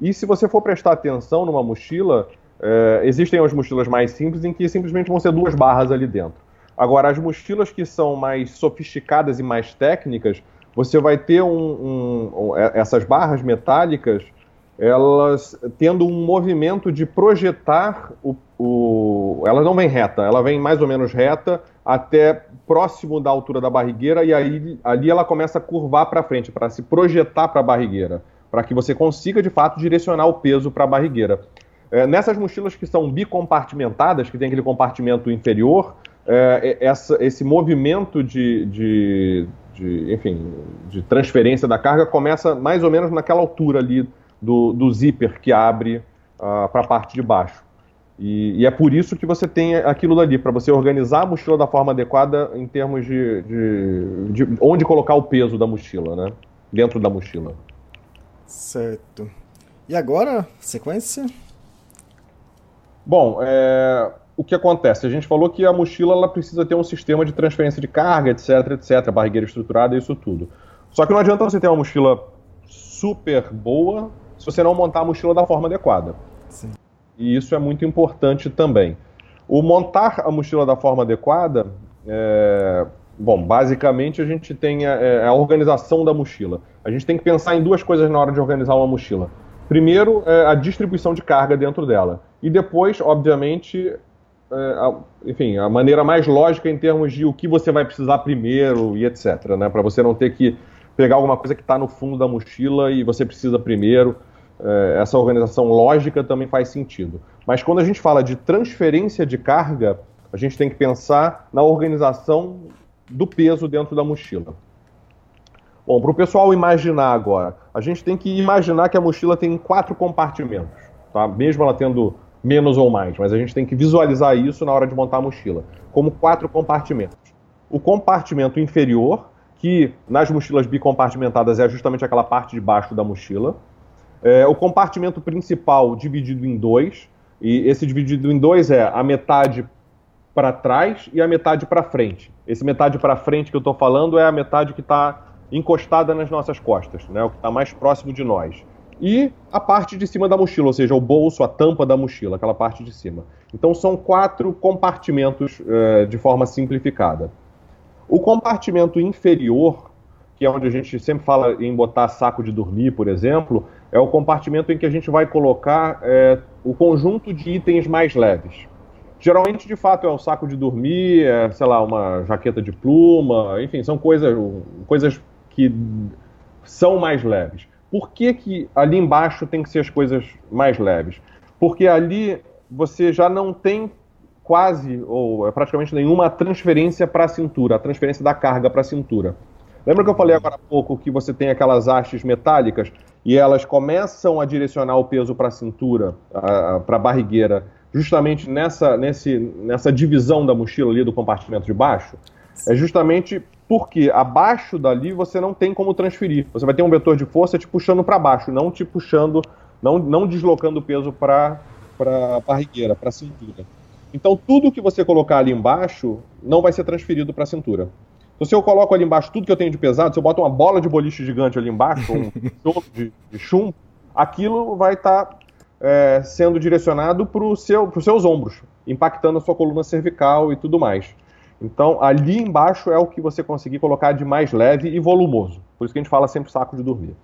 E se você for prestar atenção numa mochila, é, existem as mochilas mais simples em que simplesmente vão ser duas barras ali dentro. Agora, as mochilas que são mais sofisticadas e mais técnicas, você vai ter um, um, é, essas barras metálicas, elas tendo um movimento de projetar o, o. Ela não vem reta, ela vem mais ou menos reta até próximo da altura da barrigueira e aí ali ela começa a curvar para frente, para se projetar para a barrigueira, para que você consiga de fato direcionar o peso para a barrigueira. É, nessas mochilas que são bicompartimentadas, que tem aquele compartimento inferior, é, essa, esse movimento de, de, de, enfim, de transferência da carga começa mais ou menos naquela altura ali do, do zíper que abre uh, para a parte de baixo. E, e, é por isso que você tem aquilo dali, para você organizar a mochila da forma adequada em termos de, de, de, onde colocar o peso da mochila, né? Dentro da mochila. Certo. E agora, sequência? Bom, é, o que acontece? A gente falou que a mochila ela precisa ter um sistema de transferência de carga, etc, etc, barrigueira estruturada, isso tudo. Só que não adianta você ter uma mochila super boa se você não montar a mochila da forma adequada. Sim. E isso é muito importante também. O montar a mochila da forma adequada, é... bom, basicamente a gente tem a, é, a, organização da mochila. A gente tem que pensar em duas coisas na hora de organizar uma mochila. Primeiro, é a distribuição de carga dentro dela. E depois, obviamente, é, a, enfim, a maneira mais lógica em termos de o que você vai precisar primeiro e etc. Né? Para você não ter que pegar alguma coisa que está no fundo da mochila e você precisa primeiro. É, essa organização lógica também faz sentido. Mas quando a gente fala de transferência de carga, a gente tem que pensar na organização do peso dentro da mochila. Bom, para o pessoal imaginar agora, a gente tem que imaginar que a mochila tem quatro compartimentos, tá? mesmo ela tendo menos ou mais, mas a gente tem que visualizar isso na hora de montar a mochila, como quatro compartimentos. O compartimento inferior, que nas mochilas bicompartimentadas é justamente aquela parte de baixo da mochila. É, o compartimento principal dividido em dois, e esse dividido em dois é a metade para trás e a metade para frente. Esse metade para frente que eu estou falando é a metade que está encostada nas nossas costas, né, o que está mais próximo de nós e a parte de cima da mochila, ou seja, o bolso, a tampa da mochila, aquela parte de cima. Então são quatro compartimentos uh, de forma simplificada. O compartimento inferior, que é onde a gente sempre fala em botar saco de dormir, por exemplo, é o compartimento em que a gente vai colocar é, o conjunto de itens mais leves. Geralmente, de fato, é o saco de dormir, é, sei lá, uma jaqueta de pluma, enfim, são coisas, coisas que são mais leves. Por que, que ali embaixo tem que ser as coisas mais leves? Porque ali você já não tem quase, ou é praticamente nenhuma transferência para a cintura, a transferência da carga para a cintura. Lembra que eu falei agora há pouco que você tem aquelas hastes metálicas e elas começam a direcionar o peso para a cintura, para a barrigueira, justamente nessa, nesse, nessa divisão da mochila ali do compartimento de baixo? É justamente porque abaixo dali você não tem como transferir. Você vai ter um vetor de força te puxando para baixo, não te puxando, não, não deslocando o peso para a barrigueira, para a cintura. Então tudo que você colocar ali embaixo não vai ser transferido para a cintura. Então, se eu coloco ali embaixo tudo que eu tenho de pesado, se eu boto uma bola de boliche gigante ali embaixo, um chumbo de, de chumbo, aquilo vai estar tá, é, sendo direcionado para os seu, seus ombros, impactando a sua coluna cervical e tudo mais. Então, ali embaixo é o que você conseguir colocar de mais leve e volumoso. Por isso que a gente fala sempre saco de dormir.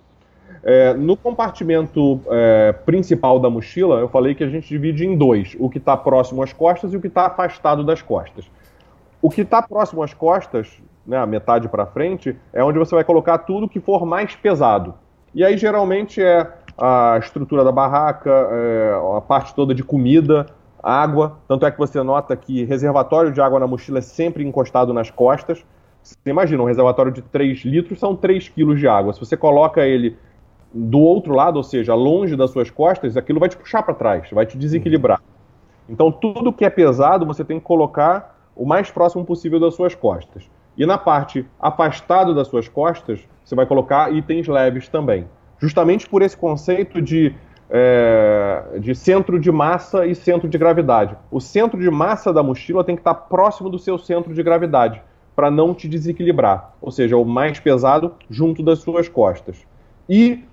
É, no compartimento é, principal da mochila, eu falei que a gente divide em dois: o que está próximo às costas e o que está afastado das costas. O que está próximo às costas, né, metade para frente, é onde você vai colocar tudo que for mais pesado. E aí geralmente é a estrutura da barraca, é, a parte toda de comida, água. Tanto é que você nota que reservatório de água na mochila é sempre encostado nas costas. Você imagina, um reservatório de 3 litros são 3 quilos de água. Se você coloca ele do outro lado, ou seja, longe das suas costas, aquilo vai te puxar para trás, vai te desequilibrar. Então, tudo que é pesado você tem que colocar o mais próximo possível das suas costas. E na parte afastado das suas costas, você vai colocar itens leves também. Justamente por esse conceito de é, de centro de massa e centro de gravidade. O centro de massa da mochila tem que estar próximo do seu centro de gravidade, para não te desequilibrar. Ou seja, o mais pesado junto das suas costas. E,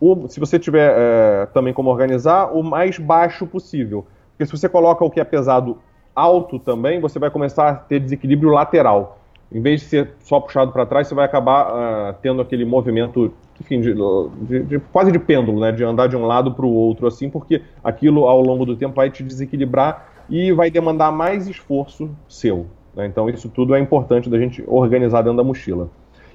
o, se você tiver é, também como organizar, o mais baixo possível. Porque se você coloca o que é pesado alto também, você vai começar a ter desequilíbrio lateral. Em vez de ser só puxado para trás, você vai acabar uh, tendo aquele movimento enfim, de, de, de, quase de pêndulo, né? De andar de um lado para o outro, assim, porque aquilo ao longo do tempo vai te desequilibrar e vai demandar mais esforço seu. Né? Então isso tudo é importante da gente organizar dentro da mochila.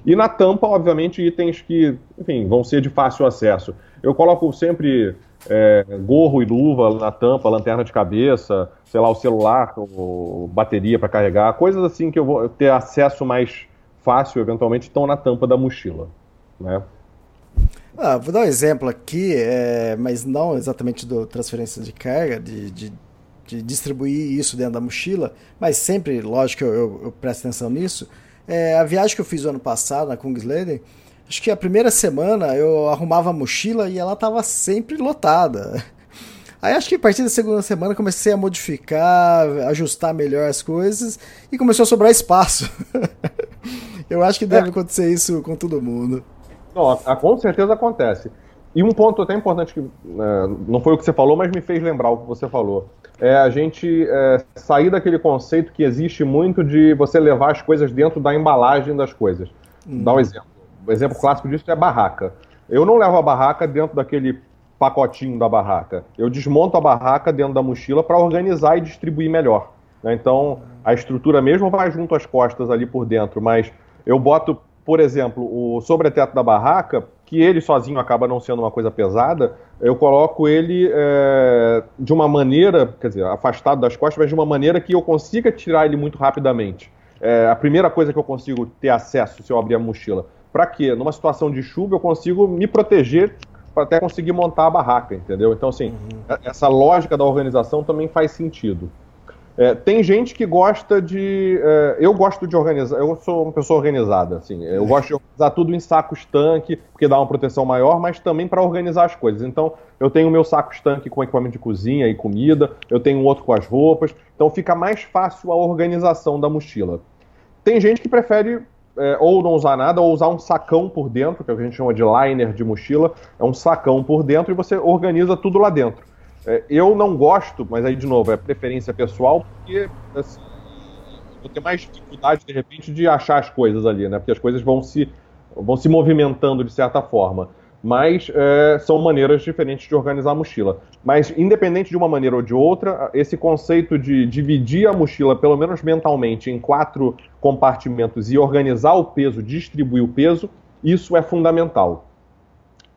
E na tampa, obviamente, itens que, enfim, vão ser de fácil acesso. Eu coloco sempre é, gorro e luva na tampa, lanterna de cabeça, sei lá, o celular, ou bateria para carregar, coisas assim que eu vou ter acesso mais fácil, eventualmente, estão na tampa da mochila. Né? Ah, vou dar um exemplo aqui, é, mas não exatamente do transferência de carga, de, de, de, distribuir isso dentro da mochila, mas sempre, lógico, eu, eu, eu presto atenção nisso. É, a viagem que eu fiz o ano passado na Kungsleden, acho que a primeira semana eu arrumava a mochila e ela estava sempre lotada. Aí acho que a partir da segunda semana comecei a modificar, ajustar melhor as coisas e começou a sobrar espaço. Eu acho que deve é. acontecer isso com todo mundo. Não, com certeza acontece. E um ponto até importante que é, não foi o que você falou, mas me fez lembrar o que você falou. É a gente é, sair daquele conceito que existe muito de você levar as coisas dentro da embalagem das coisas. Hum. Dá um exemplo. O exemplo clássico disso é a barraca. Eu não levo a barraca dentro daquele pacotinho da barraca. Eu desmonto a barraca dentro da mochila para organizar e distribuir melhor. Né? Então, a estrutura mesmo vai junto às costas ali por dentro, mas eu boto, por exemplo, o sobreteto da barraca, que ele sozinho acaba não sendo uma coisa pesada, eu coloco ele é, de uma maneira, quer dizer, afastado das costas, mas de uma maneira que eu consiga tirar ele muito rapidamente. É a primeira coisa que eu consigo ter acesso se eu abrir a mochila. Para quê? Numa situação de chuva eu consigo me proteger para até conseguir montar a barraca, entendeu? Então, assim, uhum. essa lógica da organização também faz sentido. É, tem gente que gosta de. É, eu gosto de organizar. Eu sou uma pessoa organizada, assim. Eu gosto de organizar tudo em sacos tanque, porque dá uma proteção maior, mas também para organizar as coisas. Então, eu tenho meu saco tanque com equipamento de cozinha e comida, eu tenho outro com as roupas. Então, fica mais fácil a organização da mochila. Tem gente que prefere é, ou não usar nada, ou usar um sacão por dentro, que é o que a gente chama de liner de mochila. É um sacão por dentro e você organiza tudo lá dentro. É, eu não gosto, mas aí de novo, é preferência pessoal, porque assim, vou ter mais dificuldade de repente de achar as coisas ali, né? Porque as coisas vão se, vão se movimentando de certa forma. Mas é, são maneiras diferentes de organizar a mochila. Mas, independente de uma maneira ou de outra, esse conceito de dividir a mochila, pelo menos mentalmente, em quatro compartimentos e organizar o peso, distribuir o peso, isso é fundamental.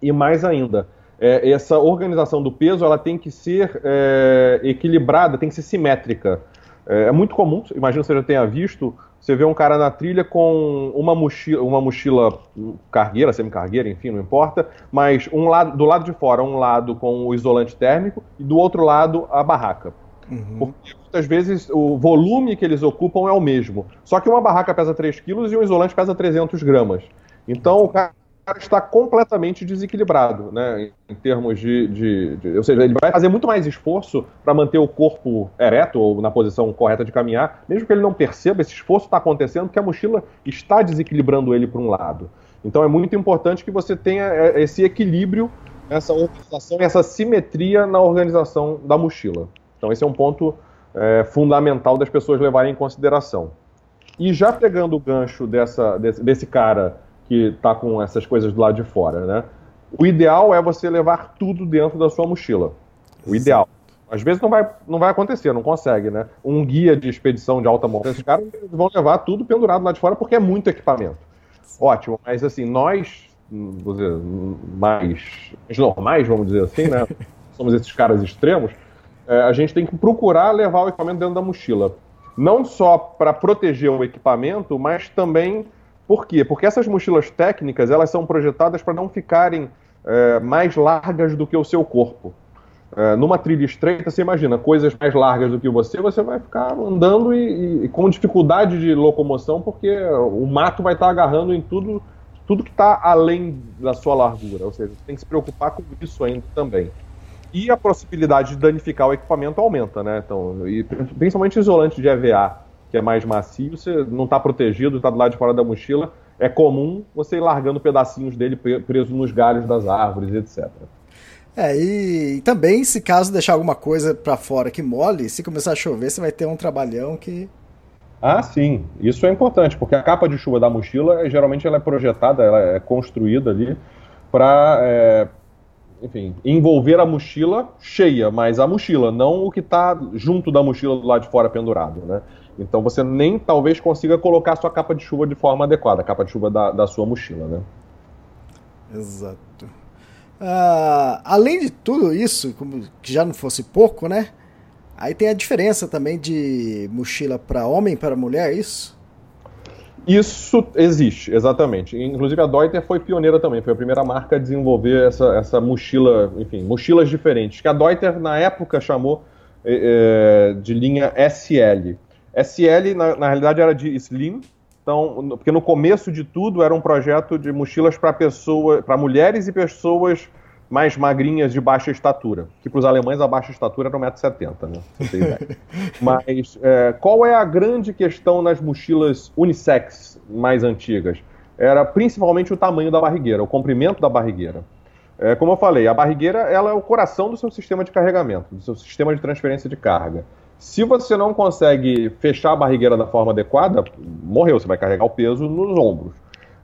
E mais ainda, é, essa organização do peso ela tem que ser é, equilibrada, tem que ser simétrica. É, muito comum, imagino que você já tenha visto, você vê um cara na trilha com uma mochila, uma mochila cargueira, semi-cargueira, enfim, não importa, mas um lado, do lado de fora, um lado com o isolante térmico e do outro lado a barraca. Uhum. Porque muitas vezes o volume que eles ocupam é o mesmo. Só que uma barraca pesa 3 kg e um isolante pesa 300 gramas. Então o cara cara está completamente desequilibrado, né? Em termos de, de, de, Ou seja, ele vai fazer muito mais esforço para manter o corpo ereto ou na posição correta de caminhar, mesmo que ele não perceba, esse esforço está acontecendo porque a mochila está desequilibrando ele para um lado. Então é muito importante que você tenha é, esse equilíbrio, essa organização, essa simetria na organização da mochila. Então esse é um ponto é, fundamental das pessoas levarem em consideração. E já pegando o gancho dessa, desse, desse cara que está com essas coisas do lado de fora, né? O ideal é você levar tudo dentro da sua mochila. O ideal. Às vezes não vai, não vai acontecer, não consegue, né? Um guia de expedição de alta montanha, esses caras vão levar tudo pendurado lá de fora porque é muito equipamento. Ótimo, mas assim, nós, vou dizer, mais normais, vamos dizer assim, né? Somos esses caras extremos, é, a gente tem que procurar levar o equipamento dentro da mochila. Não só para proteger o equipamento, mas também por quê? Porque essas mochilas técnicas elas são projetadas para não ficarem é, mais largas do que o seu corpo. É, numa trilha estreita, você imagina, coisas mais largas do que você, você vai ficar andando e, e com dificuldade de locomoção, porque o mato vai estar agarrando em tudo, tudo que está além da sua largura. Ou seja, você tem que se preocupar com isso ainda também. E a possibilidade de danificar o equipamento aumenta, né? Então, e principalmente isolante de EVA que é mais macio, você não está protegido, está do lado de fora da mochila, é comum você ir largando pedacinhos dele preso nos galhos das árvores, etc. É, e também, se caso deixar alguma coisa para fora que mole, se começar a chover, você vai ter um trabalhão que. Ah, sim, isso é importante, porque a capa de chuva da mochila, geralmente ela é projetada, ela é construída ali para, é, enfim, envolver a mochila cheia, mas a mochila, não o que está junto da mochila do lado de fora pendurado, né? Então você nem talvez consiga colocar sua capa de chuva de forma adequada, a capa de chuva da, da sua mochila, né? Exato. Uh, além de tudo isso, como que já não fosse pouco, né? Aí tem a diferença também de mochila para homem e para mulher, é isso? Isso existe, exatamente. Inclusive a Deuter foi pioneira também, foi a primeira marca a desenvolver essa, essa mochila, enfim, mochilas diferentes, que a Deuter na época chamou é, de linha SL. SL, na, na realidade, era de Slim, então, porque no começo de tudo era um projeto de mochilas para pessoas, para mulheres e pessoas mais magrinhas de baixa estatura. Que para os alemães a baixa estatura era 1,70m, né? Mas é, qual é a grande questão nas mochilas unissex mais antigas? Era principalmente o tamanho da barrigueira, o comprimento da barrigueira. É, como eu falei, a barrigueira ela é o coração do seu sistema de carregamento, do seu sistema de transferência de carga. Se você não consegue fechar a barrigueira da forma adequada, morreu, você vai carregar o peso nos ombros.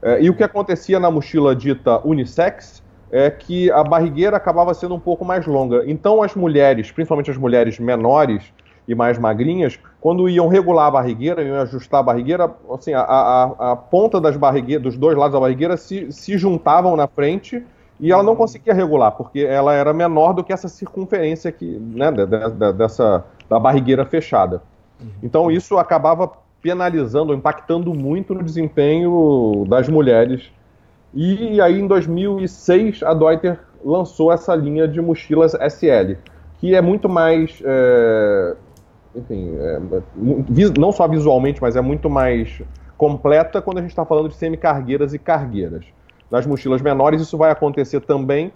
É, e o que acontecia na mochila dita unissex é que a barrigueira acabava sendo um pouco mais longa. Então as mulheres, principalmente as mulheres menores e mais magrinhas, quando iam regular a barrigueira, iam ajustar a barrigueira, assim, a, a, a ponta das barrigueiras, dos dois lados da barrigueira se, se juntavam na frente e ela não conseguia regular, porque ela era menor do que essa circunferência aqui, né, dessa, da barrigueira fechada. Então isso acabava penalizando, impactando muito no desempenho das mulheres. E aí em 2006 a Deuter lançou essa linha de mochilas SL, que é muito mais, é, enfim, é, não só visualmente, mas é muito mais completa quando a gente está falando de semicargueiras e cargueiras. Nas mochilas menores isso vai acontecer também,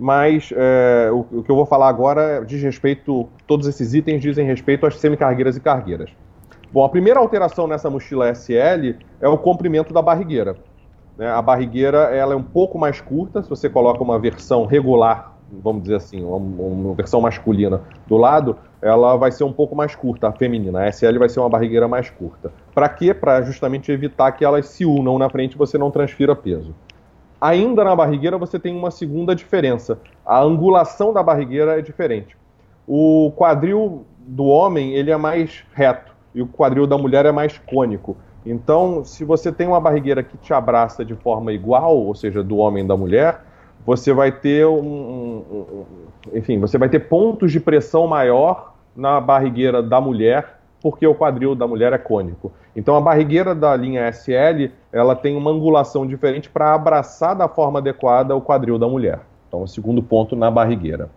mas é, o, o, que eu vou falar agora diz respeito, todos esses itens dizem respeito às semicargueiras e cargueiras. Bom, a primeira alteração nessa mochila SL é o comprimento da barrigueira. Né? A barrigueira ela é um pouco mais curta, se você coloca uma versão regular, vamos dizer assim, uma, uma versão masculina do lado, ela vai ser um pouco mais curta, a feminina. A SL vai ser uma barrigueira mais curta. Para quê? Para justamente evitar que elas se unam na frente e você não transfira peso. Ainda na barrigueira você tem uma segunda diferença. A angulação da barrigueira é diferente. O quadril do homem ele é mais reto e o quadril da mulher é mais cônico. Então, se você tem uma barrigueira que te abraça de forma igual, ou seja, do homem e da mulher, você vai ter um, um, um, enfim, você vai ter pontos de pressão maior na barrigueira da mulher, porque o quadril da mulher é cônico. Então a barrigueira da linha SL, ela tem uma angulação diferente para abraçar da forma adequada o quadril da mulher. Então, o segundo ponto na barrigueira.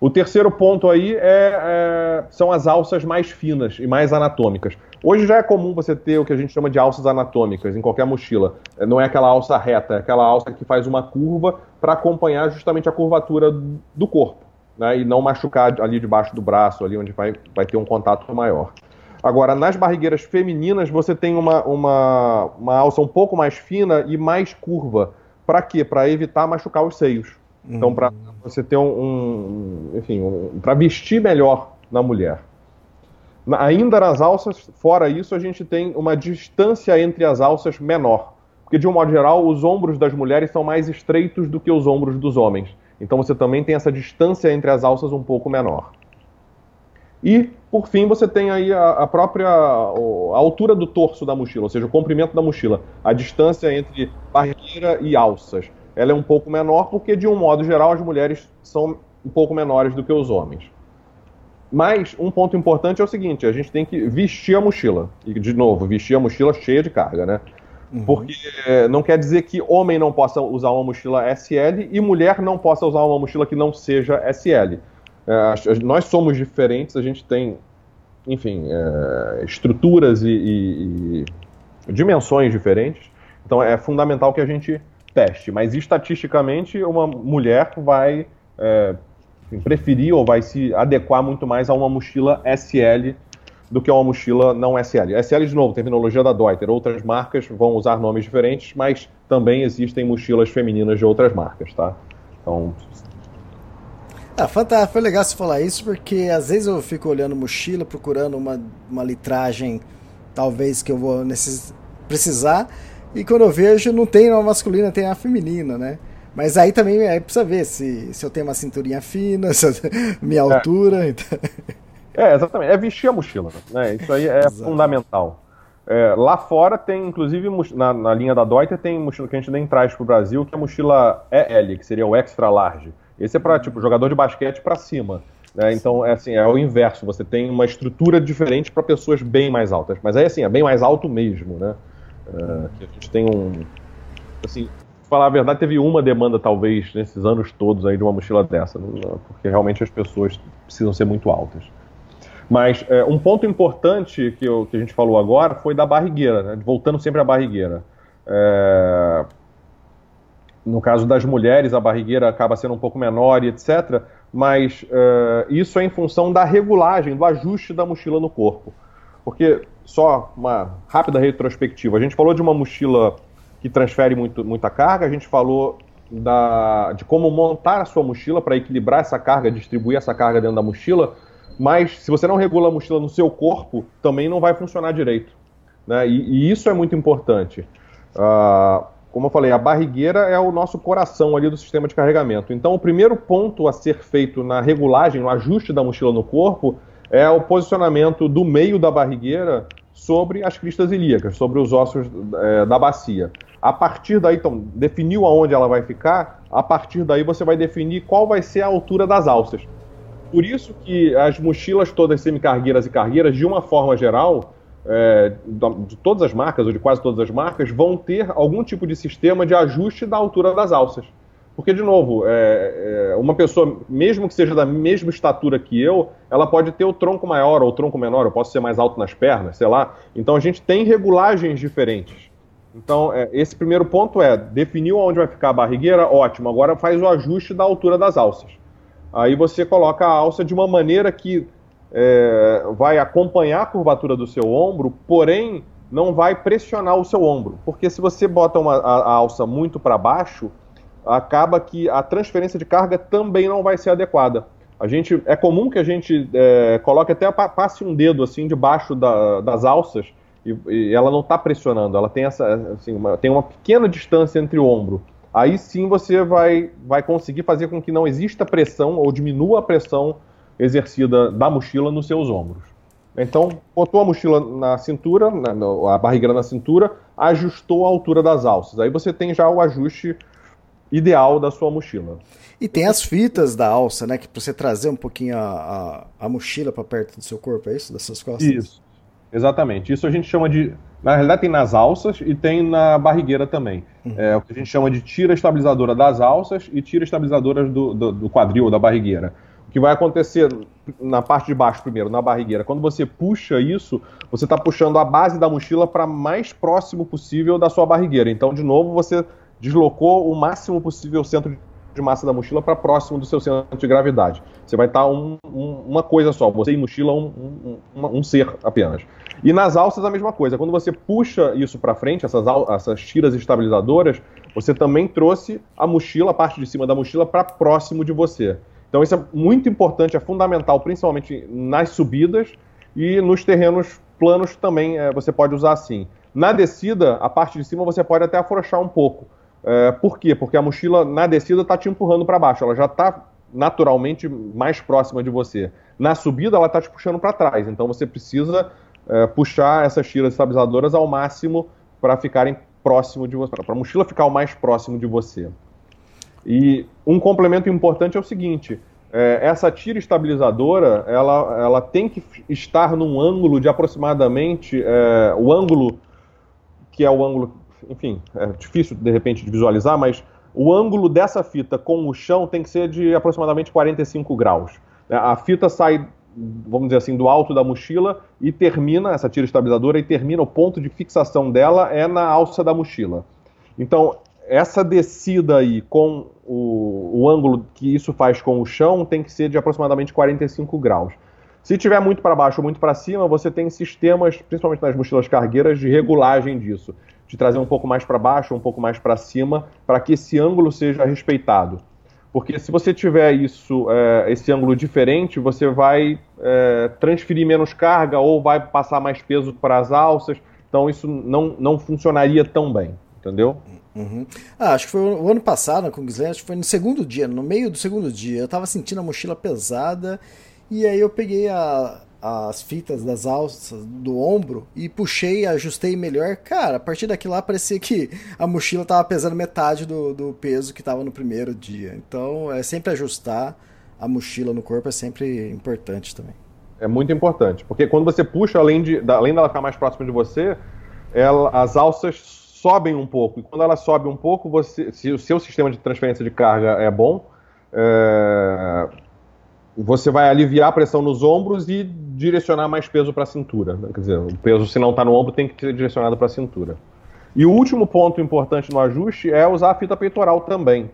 O terceiro ponto aí é, é, são as alças mais finas e mais anatômicas. Hoje já é comum você ter o que a gente chama de alças anatômicas em qualquer mochila. É, não é aquela alça reta, é aquela alça que faz uma curva para acompanhar justamente a curvatura do corpo. Né, e não machucar ali debaixo do braço, ali onde vai, vai ter um contato maior. Agora, nas barrigueiras femininas, você tem uma, uma, uma alça um pouco mais fina e mais curva. Para quê? Para evitar machucar os seios. Então, para você ter um, um enfim, um, para vestir melhor na mulher. Na, ainda nas alças, fora isso, a gente tem uma distância entre as alças menor. Porque, de um modo geral, os ombros das mulheres são mais estreitos do que os ombros dos homens. Então você também tem essa distância entre as alças um pouco menor. E, por fim, você tem aí a, a própria a, altura do torso da mochila, ou seja, o comprimento da mochila, a distância entre barreira e alças ela é um pouco menor porque, de um modo geral, as mulheres são um pouco menores do que os homens. Mas um ponto importante é o seguinte: a gente tem que vestir a mochila. E, de novo, vestir a mochila cheia de carga, né? Uhum. Porque não quer dizer que homem não possa usar uma mochila SL e mulher não possa usar uma mochila que não seja SL. É, nós somos diferentes, a gente tem, enfim, é, estruturas e, e, e dimensões diferentes. Então é fundamental que a gente teste, mas estatisticamente uma mulher vai é, preferir ou vai se adequar muito mais a uma mochila SL do que a uma mochila não SL. SL, de novo, tecnologia da Deuter. Outras marcas vão usar nomes diferentes, mas também existem mochilas femininas de outras marcas, tá? Então. Ah, fantástico. Foi legal você falar isso, porque às vezes eu fico olhando mochila, procurando uma, uma litragem, talvez que eu vou necess... precisar. E quando eu vejo, não tem a masculina, tem a feminina, né? Mas aí também é precisa ver se, se eu tenho uma cinturinha fina, se eu, minha é. altura. Então... É, exatamente. É vestir a mochila. Né? Isso aí é fundamental. É, lá fora tem, inclusive, na, na, linha da Deuter, tem mochila que a gente nem traz para o Brasil, que é a mochila EL, que seria o extra large. Esse é para tipo jogador de basquete para cima. Né? Então, é assim, é o inverso. Você tem uma estrutura diferente para pessoas bem mais altas. Mas aí, assim, é bem mais alto mesmo, né? Que a gente tem um. Assim, falar a verdade, teve uma demanda, talvez, nesses anos todos aí de uma mochila dessa, porque realmente as pessoas precisam ser muito altas. Mas é, um ponto importante que, eu, que, a gente falou agora foi da barrigueira, né? voltando sempre à barrigueira. É... no caso das mulheres, a barrigueira acaba sendo um pouco menor e etc. Mas uh, isso é em função da regulagem, do ajuste da mochila no corpo. Porque, só uma rápida retrospectiva, a gente falou de uma mochila que transfere muito, muita carga, a gente falou da, de como montar a sua mochila para equilibrar essa carga, distribuir essa carga dentro da mochila, mas se você não regula a mochila no seu corpo, também não vai funcionar direito. Né? E, e isso é muito importante. Uh, como eu falei, a barrigueira é o nosso coração ali do sistema de carregamento. Então, o primeiro ponto a ser feito na regulagem, no ajuste da mochila no corpo, é o posicionamento do meio da barrigueira sobre as cristas ilíacas, sobre os ossos é, da bacia. A partir daí, então, definiu aonde ela vai ficar, a partir daí você vai definir qual vai ser a altura das alças. Por isso que as mochilas todas semicargueiras e cargueiras, de uma forma geral, é, de todas as marcas, ou de quase todas as marcas, vão ter algum tipo de sistema de ajuste da altura das alças. Porque, de novo, é, é, uma pessoa, mesmo que seja da mesma estatura que eu, ela pode ter o tronco maior ou o tronco menor, eu posso ser mais alto nas pernas, sei lá. Então a gente tem regulagens diferentes. Então, é, esse primeiro ponto é, definiu onde vai ficar a barrigueira, ótimo, agora faz o ajuste da altura das alças. Aí você coloca a alça de uma maneira que é, vai acompanhar a curvatura do seu ombro, porém não vai pressionar o seu ombro. Porque se você bota uma, a, a alça muito para baixo, acaba que a transferência de carga também não vai ser adequada. A gente, é comum que a gente é, coloque até passe um dedo assim debaixo da, das alças e, e ela não está pressionando, ela tem essa assim, uma, tem uma pequena distância entre o ombro. Aí sim você vai, vai conseguir fazer com que não exista pressão ou diminua a pressão exercida da mochila nos seus ombros. Então, botou a mochila na cintura, na, a barriga na cintura, ajustou a altura das alças. Aí você tem já o ajuste ideal da sua mochila. E tem as fitas da alça, né? Que para você trazer um pouquinho a, a, a mochila para perto do seu corpo, é isso? Das suas costas? Isso. Exatamente. Isso a gente chama de. Na realidade, tem nas alças e tem na barrigueira também. Uhum. É o que a gente chama de tira estabilizadora das alças e tira estabilizadora do, do, do quadril, da barrigueira. O que vai acontecer na parte de baixo primeiro, na barrigueira, quando você puxa isso, você está puxando a base da mochila para mais próximo possível da sua barrigueira. Então, de novo, você deslocou o máximo possível o centro de massa da mochila para próximo do seu centro de gravidade. Você vai estar tá um, um, uma coisa só, você e mochila um, um, ser apenas. E nas alças a mesma coisa. Quando você puxa isso para frente, essas, essas tiras estabilizadoras, você também trouxe a mochila, a parte de cima da mochila, para próximo de você. Então isso é muito importante, é fundamental, principalmente nas subidas e nos terrenos planos também é, você pode usar assim. Na descida, a parte de cima você pode até afrouxar um pouco. É, por quê? Porque a mochila na descida está te empurrando para baixo, ela já está naturalmente mais próxima de você. Na subida, ela está te puxando para trás, então você precisa é, puxar essas tiras estabilizadoras ao máximo para ficarem próximo de você, para a mochila ficar o mais próximo de você. E um complemento importante é o seguinte: é, essa tira estabilizadora ela, ela tem que estar num ângulo de aproximadamente é, o ângulo que é o ângulo, enfim, é difícil de repente de visualizar, mas o ângulo dessa fita com o chão tem que ser de aproximadamente 45 graus. É, a fita sai, vamos dizer assim, do alto da mochila e termina, essa tira estabilizadora, e termina, o ponto de fixação dela é na alça da mochila. Então, essa descida aí com o, o, ângulo que isso faz com o chão tem que ser de aproximadamente 45 graus. Se tiver muito para baixo ou muito para cima, você tem sistemas, principalmente nas mochilas cargueiras, de regulagem disso, de trazer um pouco mais para baixo, um pouco mais para cima, para que esse ângulo seja respeitado. Porque se você tiver isso, é, esse ângulo diferente, você vai é, transferir menos carga ou vai passar mais peso para as alças. Então isso não, não funcionaria tão bem, entendeu? Uhum. Ah, acho que foi o ano passado o Guilherme, acho que foi no segundo dia, no meio do segundo dia. Eu tava sentindo a mochila pesada e aí eu peguei a, as fitas das alças do ombro e puxei, ajustei melhor. Cara, a partir daquilo lá parecia que a mochila tava pesando metade do, do peso que tava no primeiro dia. Então é sempre ajustar a mochila no corpo é sempre importante também. É muito importante, porque quando você puxa, além, de, além dela ficar mais próxima de você, ela, as alças sobem um pouco. E quando ela sobe um pouco, você, se o seu sistema de transferência de carga é bom, é, você vai aliviar a pressão nos ombros e direcionar mais peso para a cintura. Né? Quer dizer, o peso, se não está no ombro, tem que ser direcionado para a cintura. E o último ponto importante no ajuste é usar a fita peitoral também.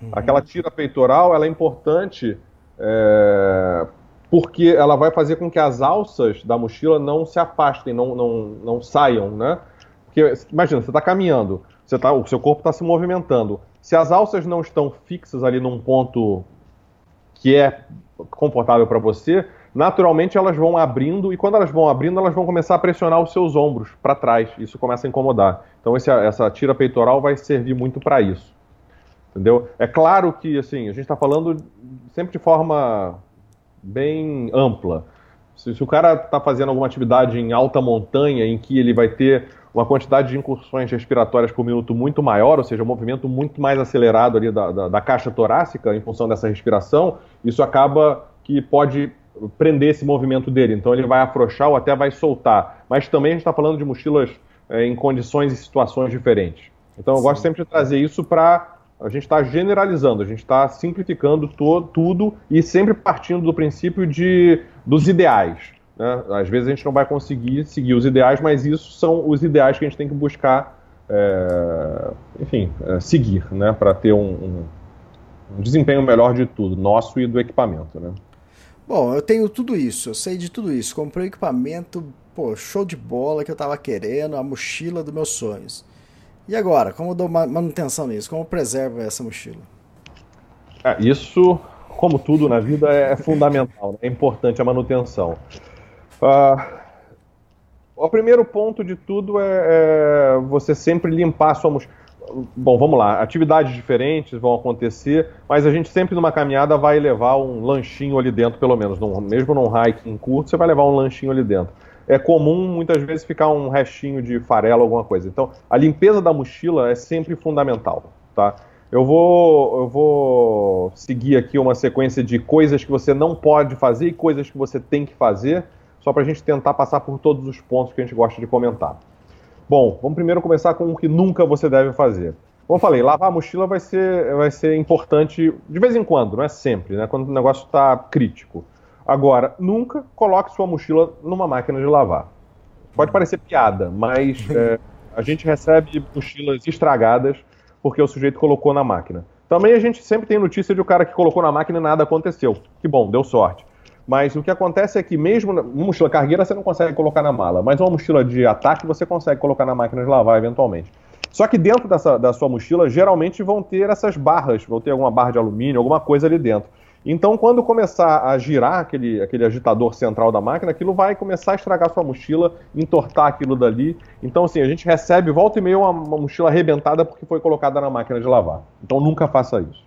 Uhum. Aquela tira peitoral ela é importante é, porque ela vai fazer com que as alças da mochila não se afastem, não, não, não saiam, né? Porque, imagina, você está caminhando, você tá, o seu corpo está se movimentando. Se as alças não estão fixas ali num ponto que é confortável para você, naturalmente elas vão abrindo e quando elas vão abrindo, elas vão começar a pressionar os seus ombros para trás. Isso começa a incomodar. Então esse, essa tira peitoral vai servir muito para isso. Entendeu? É claro que assim, a gente está falando sempre de forma bem ampla. Se, se o cara está fazendo alguma atividade em alta montanha, em que ele vai ter uma quantidade de incursões respiratórias por minuto muito maior, ou seja, um movimento muito mais acelerado ali da, da, da caixa torácica em função dessa respiração, isso acaba que pode prender esse movimento dele. Então ele vai afrouxar ou até vai soltar. Mas também a gente está falando de mochilas é, em condições e situações diferentes. Então eu Sim. gosto sempre de trazer isso para a gente está generalizando, a gente está simplificando to, tudo e sempre partindo do princípio de, dos ideais. Né? Às vezes a gente não vai conseguir seguir os ideais, mas isso são os ideais que a gente tem que buscar, é, enfim, é, seguir, né? para ter um, um, um, desempenho melhor de tudo, nosso e do equipamento. Né? Bom, eu tenho tudo isso, eu sei de tudo isso. Comprei o equipamento, pô, show de bola que eu estava querendo, a mochila dos meus sonhos. E agora, como dou manutenção nisso? Como preservo essa mochila? É, isso, como tudo na vida, é fundamental, né? é importante a manutenção. Uh, o primeiro ponto de tudo é, é, você sempre limpar a sua mochila. Bom, vamos lá. Atividades diferentes vão acontecer, mas a gente sempre numa caminhada vai levar um lanchinho ali dentro, pelo menos. Num, mesmo num hiking curto, você vai levar um lanchinho ali dentro é comum muitas vezes ficar um restinho de farelo, alguma coisa. Então, a limpeza da mochila é sempre fundamental, tá? Eu vou, eu vou seguir aqui uma sequência de coisas que você não pode fazer e coisas que você tem que fazer, só para a gente tentar passar por todos os pontos que a gente gosta de comentar. Bom, vamos primeiro começar com o que nunca você deve fazer. Como eu falei, lavar a mochila vai ser, vai ser importante de vez em quando, não é sempre, né? Quando o negócio está crítico. Agora, nunca coloque sua mochila numa máquina de lavar. Pode parecer piada, mas é, a gente recebe mochilas estragadas porque o sujeito colocou na máquina. Também a gente sempre tem notícia de o cara que colocou na máquina e nada aconteceu. Que bom, deu sorte. Mas o que acontece é que mesmo uma mochila cargueira você não consegue colocar na mala, mas uma mochila de ataque você consegue colocar na máquina de lavar eventualmente. Só que dentro dessa, da sua mochila geralmente vão ter essas barras, vão ter alguma barra de alumínio, alguma coisa ali dentro. Então, quando começar a girar aquele, aquele agitador central da máquina, aquilo vai começar a estragar sua mochila, entortar aquilo dali. Então, assim, a gente recebe volta e meia uma, uma mochila arrebentada porque foi colocada na máquina de lavar. Então, nunca faça isso.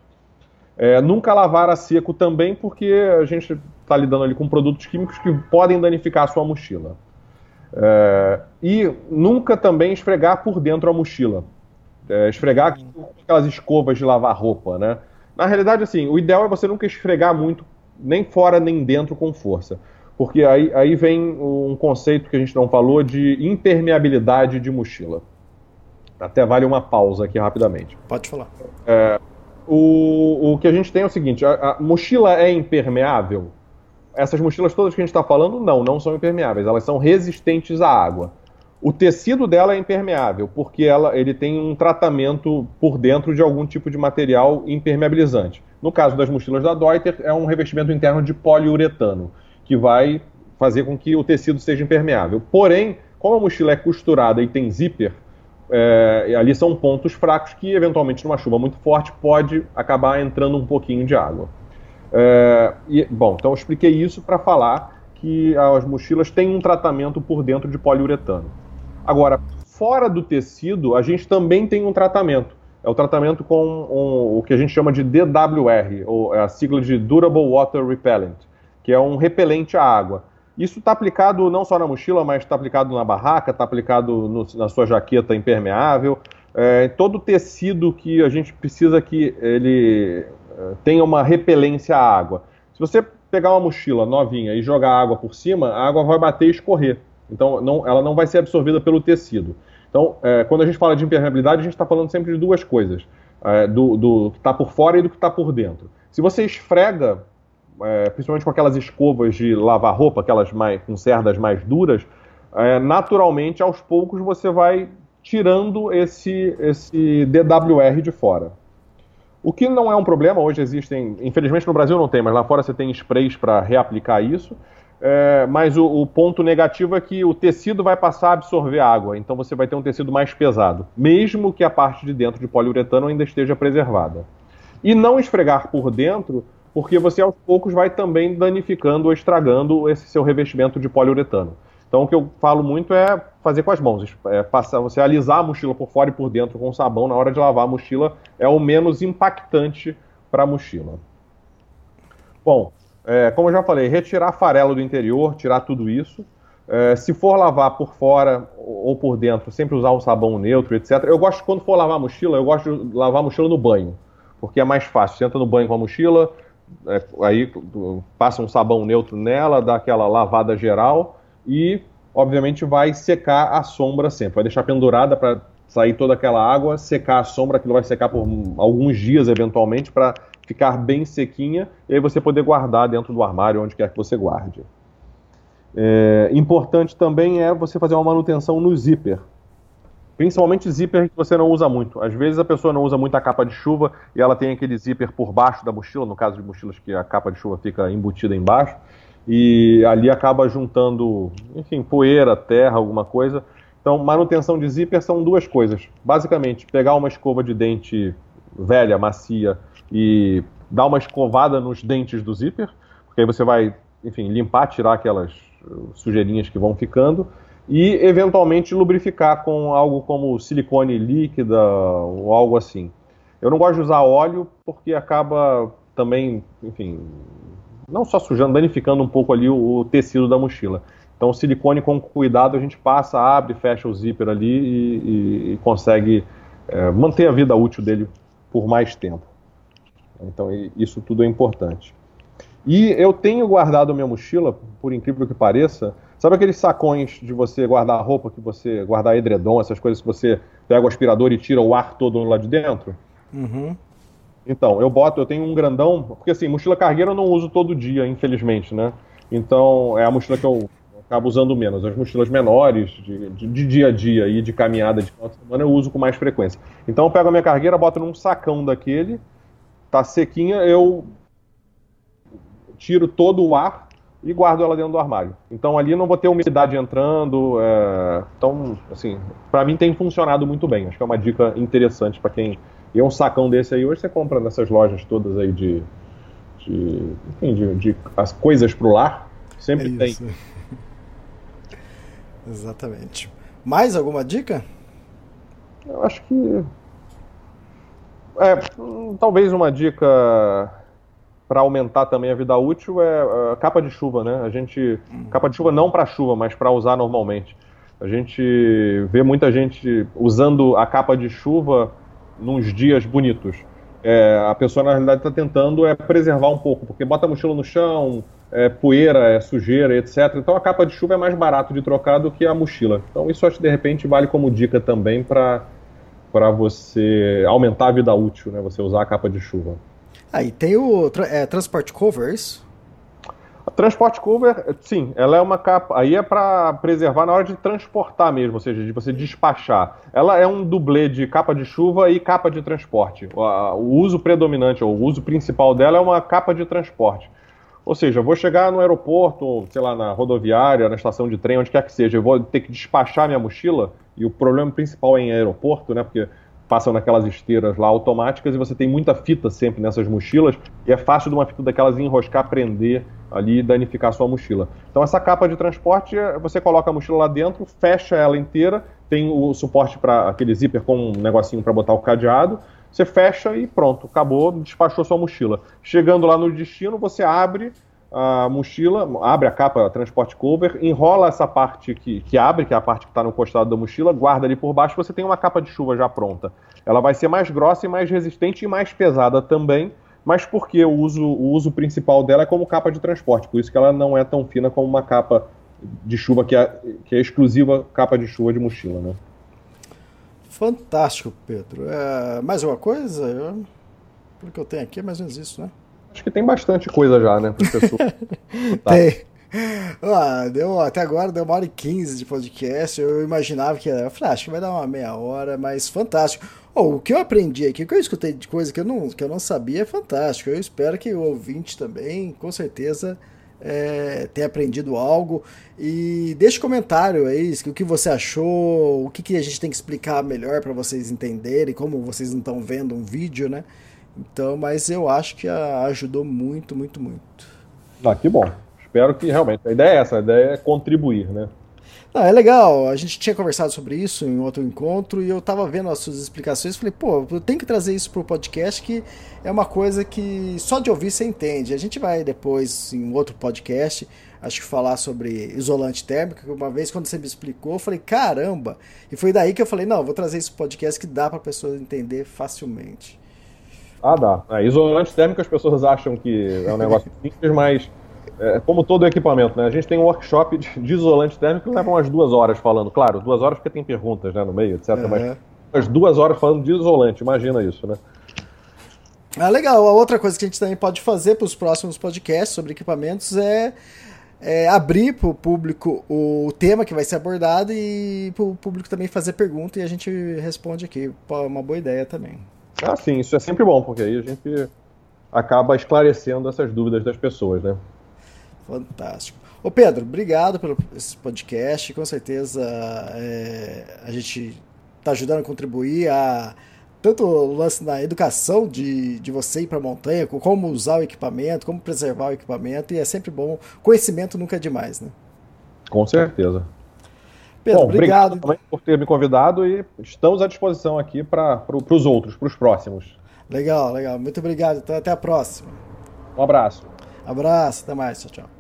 É, nunca lavar a seco também, porque a gente está lidando ali com produtos químicos que podem danificar a sua mochila. É, e nunca também esfregar por dentro a mochila. É, esfregar com aquelas escovas de lavar roupa, né? Na realidade, assim, o ideal é você nunca esfregar muito, nem fora nem dentro com força. Porque aí, aí vem um conceito que a gente não falou de impermeabilidade de mochila. Até vale uma pausa aqui rapidamente. Pode falar. É, o, o que a gente tem é o seguinte: a, a mochila é impermeável? Essas mochilas todas que a gente está falando, não, não são impermeáveis. Elas são resistentes à água. O tecido dela é impermeável, porque ela, ele tem um tratamento por dentro de algum tipo de material impermeabilizante. No caso das mochilas da Deuter, é um revestimento interno de poliuretano, que vai fazer com que o tecido seja impermeável. Porém, como a mochila é costurada e tem zíper, é, ali são pontos fracos que, eventualmente, numa chuva muito forte, pode acabar entrando um pouquinho de água. É, e, bom, então eu expliquei isso para falar que as mochilas têm um tratamento por dentro de poliuretano. Agora, fora do tecido, a gente também tem um tratamento. É o tratamento com um, o que a gente chama de DWR, ou é a sigla de Durable Water Repellent, que é um repelente à água. Isso está aplicado não só na mochila, mas está aplicado na barraca, está aplicado no, na sua jaqueta impermeável. É, todo tecido que a gente precisa que ele é, tenha uma repelência à água. Se você pegar uma mochila novinha e jogar água por cima, a água vai bater e escorrer. Então, não, ela não vai ser absorvida pelo tecido. Então, é, quando a gente fala de impermeabilidade, a gente está falando sempre de duas coisas: é, do, do, que está por fora e do que está por dentro. Se você esfrega, é, principalmente com aquelas escovas de lavar roupa, aquelas mais, com cerdas mais duras, é, naturalmente, aos poucos, você vai tirando esse, esse DWR de fora. O que não é um problema, hoje existem, infelizmente no Brasil não tem, mas lá fora você tem sprays para reaplicar isso. É, mas o, o, ponto negativo é que o tecido vai passar a absorver água, então você vai ter um tecido mais pesado, mesmo que a parte de dentro de poliuretano ainda esteja preservada. E não esfregar por dentro, porque você aos poucos vai também danificando ou estragando esse seu revestimento de poliuretano. Então o que eu falo muito é fazer com as mãos, é passar, você alisar a mochila por fora e por dentro com sabão na hora de lavar a mochila é o menos impactante para a mochila. Bom, é, como eu já falei, retirar farelo do interior, tirar tudo isso. É, se for lavar por fora ou por dentro, sempre usar um sabão neutro, etc. Eu gosto, quando for lavar a mochila, eu gosto de lavar a mochila no banho, porque é mais fácil. Você entra no banho com a mochila, é, aí passa um sabão neutro nela, dá aquela lavada geral e, obviamente, vai secar a sombra sempre. Vai deixar pendurada para sair toda aquela água, secar a sombra, aquilo vai secar por alguns dias, eventualmente, para ficar bem sequinha e aí você poder guardar dentro do armário, onde quer que você guarde. É, importante também é você fazer uma manutenção no zíper. Principalmente zíper que você não usa muito. Às vezes a pessoa não usa muito a capa de chuva e ela tem aquele zíper por baixo da mochila, no caso de mochilas que a capa de chuva fica embutida embaixo, e ali acaba juntando, enfim, poeira, terra, alguma coisa. Então, manutenção de zíper são duas coisas. Basicamente, pegar uma escova de dente velha, macia, e dar uma escovada nos dentes do zíper, porque aí você vai, enfim, limpar, tirar aquelas uh, sujeirinhas que vão ficando e eventualmente lubrificar com algo como silicone líquida ou algo assim. Eu não gosto de usar óleo porque acaba também, enfim, não só sujando, danificando um pouco ali o, tecido da mochila. Então, silicone com cuidado a gente passa, abre, fecha o zíper ali e, e, e consegue é, manter a vida útil dele por mais tempo. Então isso tudo é importante. E eu tenho guardado minha mochila, por incrível que pareça. Sabe aqueles sacões de você guardar roupa, que você guardar edredom, essas coisas que você pega o aspirador e tira o ar todo lá de dentro? Uhum. Então, eu boto, eu tenho um grandão, porque assim, mochila cargueira eu não uso todo dia, infelizmente, né? Então, é a mochila que eu acabo usando menos. As mochilas menores, de, de, de dia a dia e de caminhada de final de semana, eu uso com mais frequência. Então, eu pego a minha cargueira, boto num sacão daquele, tá sequinha, eu tiro todo o ar e guardo ela dentro do armário. Então ali não vou ter umidade entrando. É... Então, assim, para mim tem funcionado muito bem. Acho que é uma dica interessante para quem. E é um sacão desse aí, hoje você compra nessas lojas todas aí de. de enfim, de, de as coisas pro lar. Sempre é tem. Exatamente. Mais alguma dica? Eu acho que é, talvez uma dica para aumentar também a vida útil é a capa de chuva, né? A gente capa de chuva não para chuva, mas para usar normalmente. A gente vê muita gente usando a capa de chuva nos dias bonitos. É, a pessoa na realidade está tentando é preservar um pouco, porque bota a mochila no chão, é poeira, é sujeira, etc. Então a capa de chuva é mais barato de trocar do que a mochila. Então isso acho que de repente vale como dica também para para você aumentar a vida útil, né? Você usar a capa de chuva. Aí ah, tem o é, Transport Cover, é isso? A Transport Cover, sim, ela é uma capa. Aí é para preservar na hora de transportar mesmo, ou seja, de você despachar. Ela é um dublê de capa de chuva e capa de transporte. O, o uso predominante, ou o uso principal dela é uma capa de transporte. Ou seja, eu vou chegar no aeroporto, sei lá, na rodoviária, na estação de trem, onde quer que seja, eu vou ter que despachar minha mochila, e o problema principal é em aeroporto, né? Porque passam naquelas esteiras lá automáticas e você tem muita fita sempre nessas mochilas, e é fácil de uma fita daquelas enroscar, prender ali e danificar a sua mochila. Então essa capa de transporte, você coloca a mochila lá dentro, fecha ela inteira, tem o suporte para aquele zíper com um negocinho para botar o cadeado, você fecha e pronto, acabou, despachou sua mochila. Chegando lá no destino, você abre a mochila, abre a capa a transporte cover, enrola essa parte que, que abre, que é a parte que está no costado da mochila, guarda ali por baixo, você tem uma capa de chuva já pronta. Ela vai ser mais grossa e mais resistente e mais pesada também, mas porque o uso, o uso principal dela é como capa de transporte, por isso que ela não é tão fina como uma capa de chuva que é, que é exclusiva capa de chuva de mochila, né? Fantástico, Pedro. É, mais uma coisa? Eu, pelo que eu tenho aqui é mais ou menos isso, né? Acho que tem bastante coisa já, né, professor? tá. Tem. ah, deu, até agora deu uma hora e quinze de podcast. Eu imaginava que era. Eu falei, ah, acho que vai dar uma meia hora, mas fantástico. Oh, o que eu aprendi aqui, o que eu escutei de coisa que eu não, que eu não sabia é fantástico. Eu espero que o ouvinte também, com certeza, é, tenha aprendido algo. E deixe comentário aí o que você achou, o que, que a gente tem que explicar melhor para vocês entenderem, como vocês não estão vendo um vídeo, né? Então, mas eu acho que ajudou muito, muito, muito. Ah, que bom. Espero que realmente. A ideia é essa, a ideia é contribuir, né? Não, é legal. A gente tinha conversado sobre isso em outro encontro e eu tava vendo as suas explicações falei, pô, eu tenho que trazer isso pro podcast que é uma coisa que só de ouvir você entende. A gente vai depois em outro podcast, acho que falar sobre isolante térmico, uma vez quando você me explicou, eu falei, caramba! E foi daí que eu falei, não, vou trazer esse podcast que dá pra pessoa entender facilmente. Ah, dá. É, isolante térmico as pessoas acham que é um negócio simples, mas é, como todo equipamento, né? A gente tem um workshop de, de isolante térmico que leva umas duas horas falando. Claro, duas horas porque tem perguntas né, no meio, etc. Uhum. Mas umas duas horas falando de isolante, imagina isso, né? Ah, legal. A outra coisa que a gente também pode fazer para os próximos podcasts sobre equipamentos é, é abrir para o público o tema que vai ser abordado e para o público também fazer pergunta e a gente responde aqui. É uma boa ideia também. Ah, sim, isso é sempre bom, porque aí a gente acaba esclarecendo essas dúvidas das pessoas, né? Fantástico. Ô Pedro, obrigado pelo esse podcast. Com certeza é, a gente está ajudando a contribuir a tanto o lance na educação de, de você ir para a montanha, como usar o equipamento, como preservar o equipamento, e é sempre bom. Conhecimento nunca é demais, né? Com certeza. Pedro, bom, obrigado. obrigado por ter me convidado e estamos à disposição aqui para pro, os outros, para os próximos. Legal, legal. Muito obrigado. Então, até a próxima. Um abraço. Abraço, até mais. Tchau, tchau.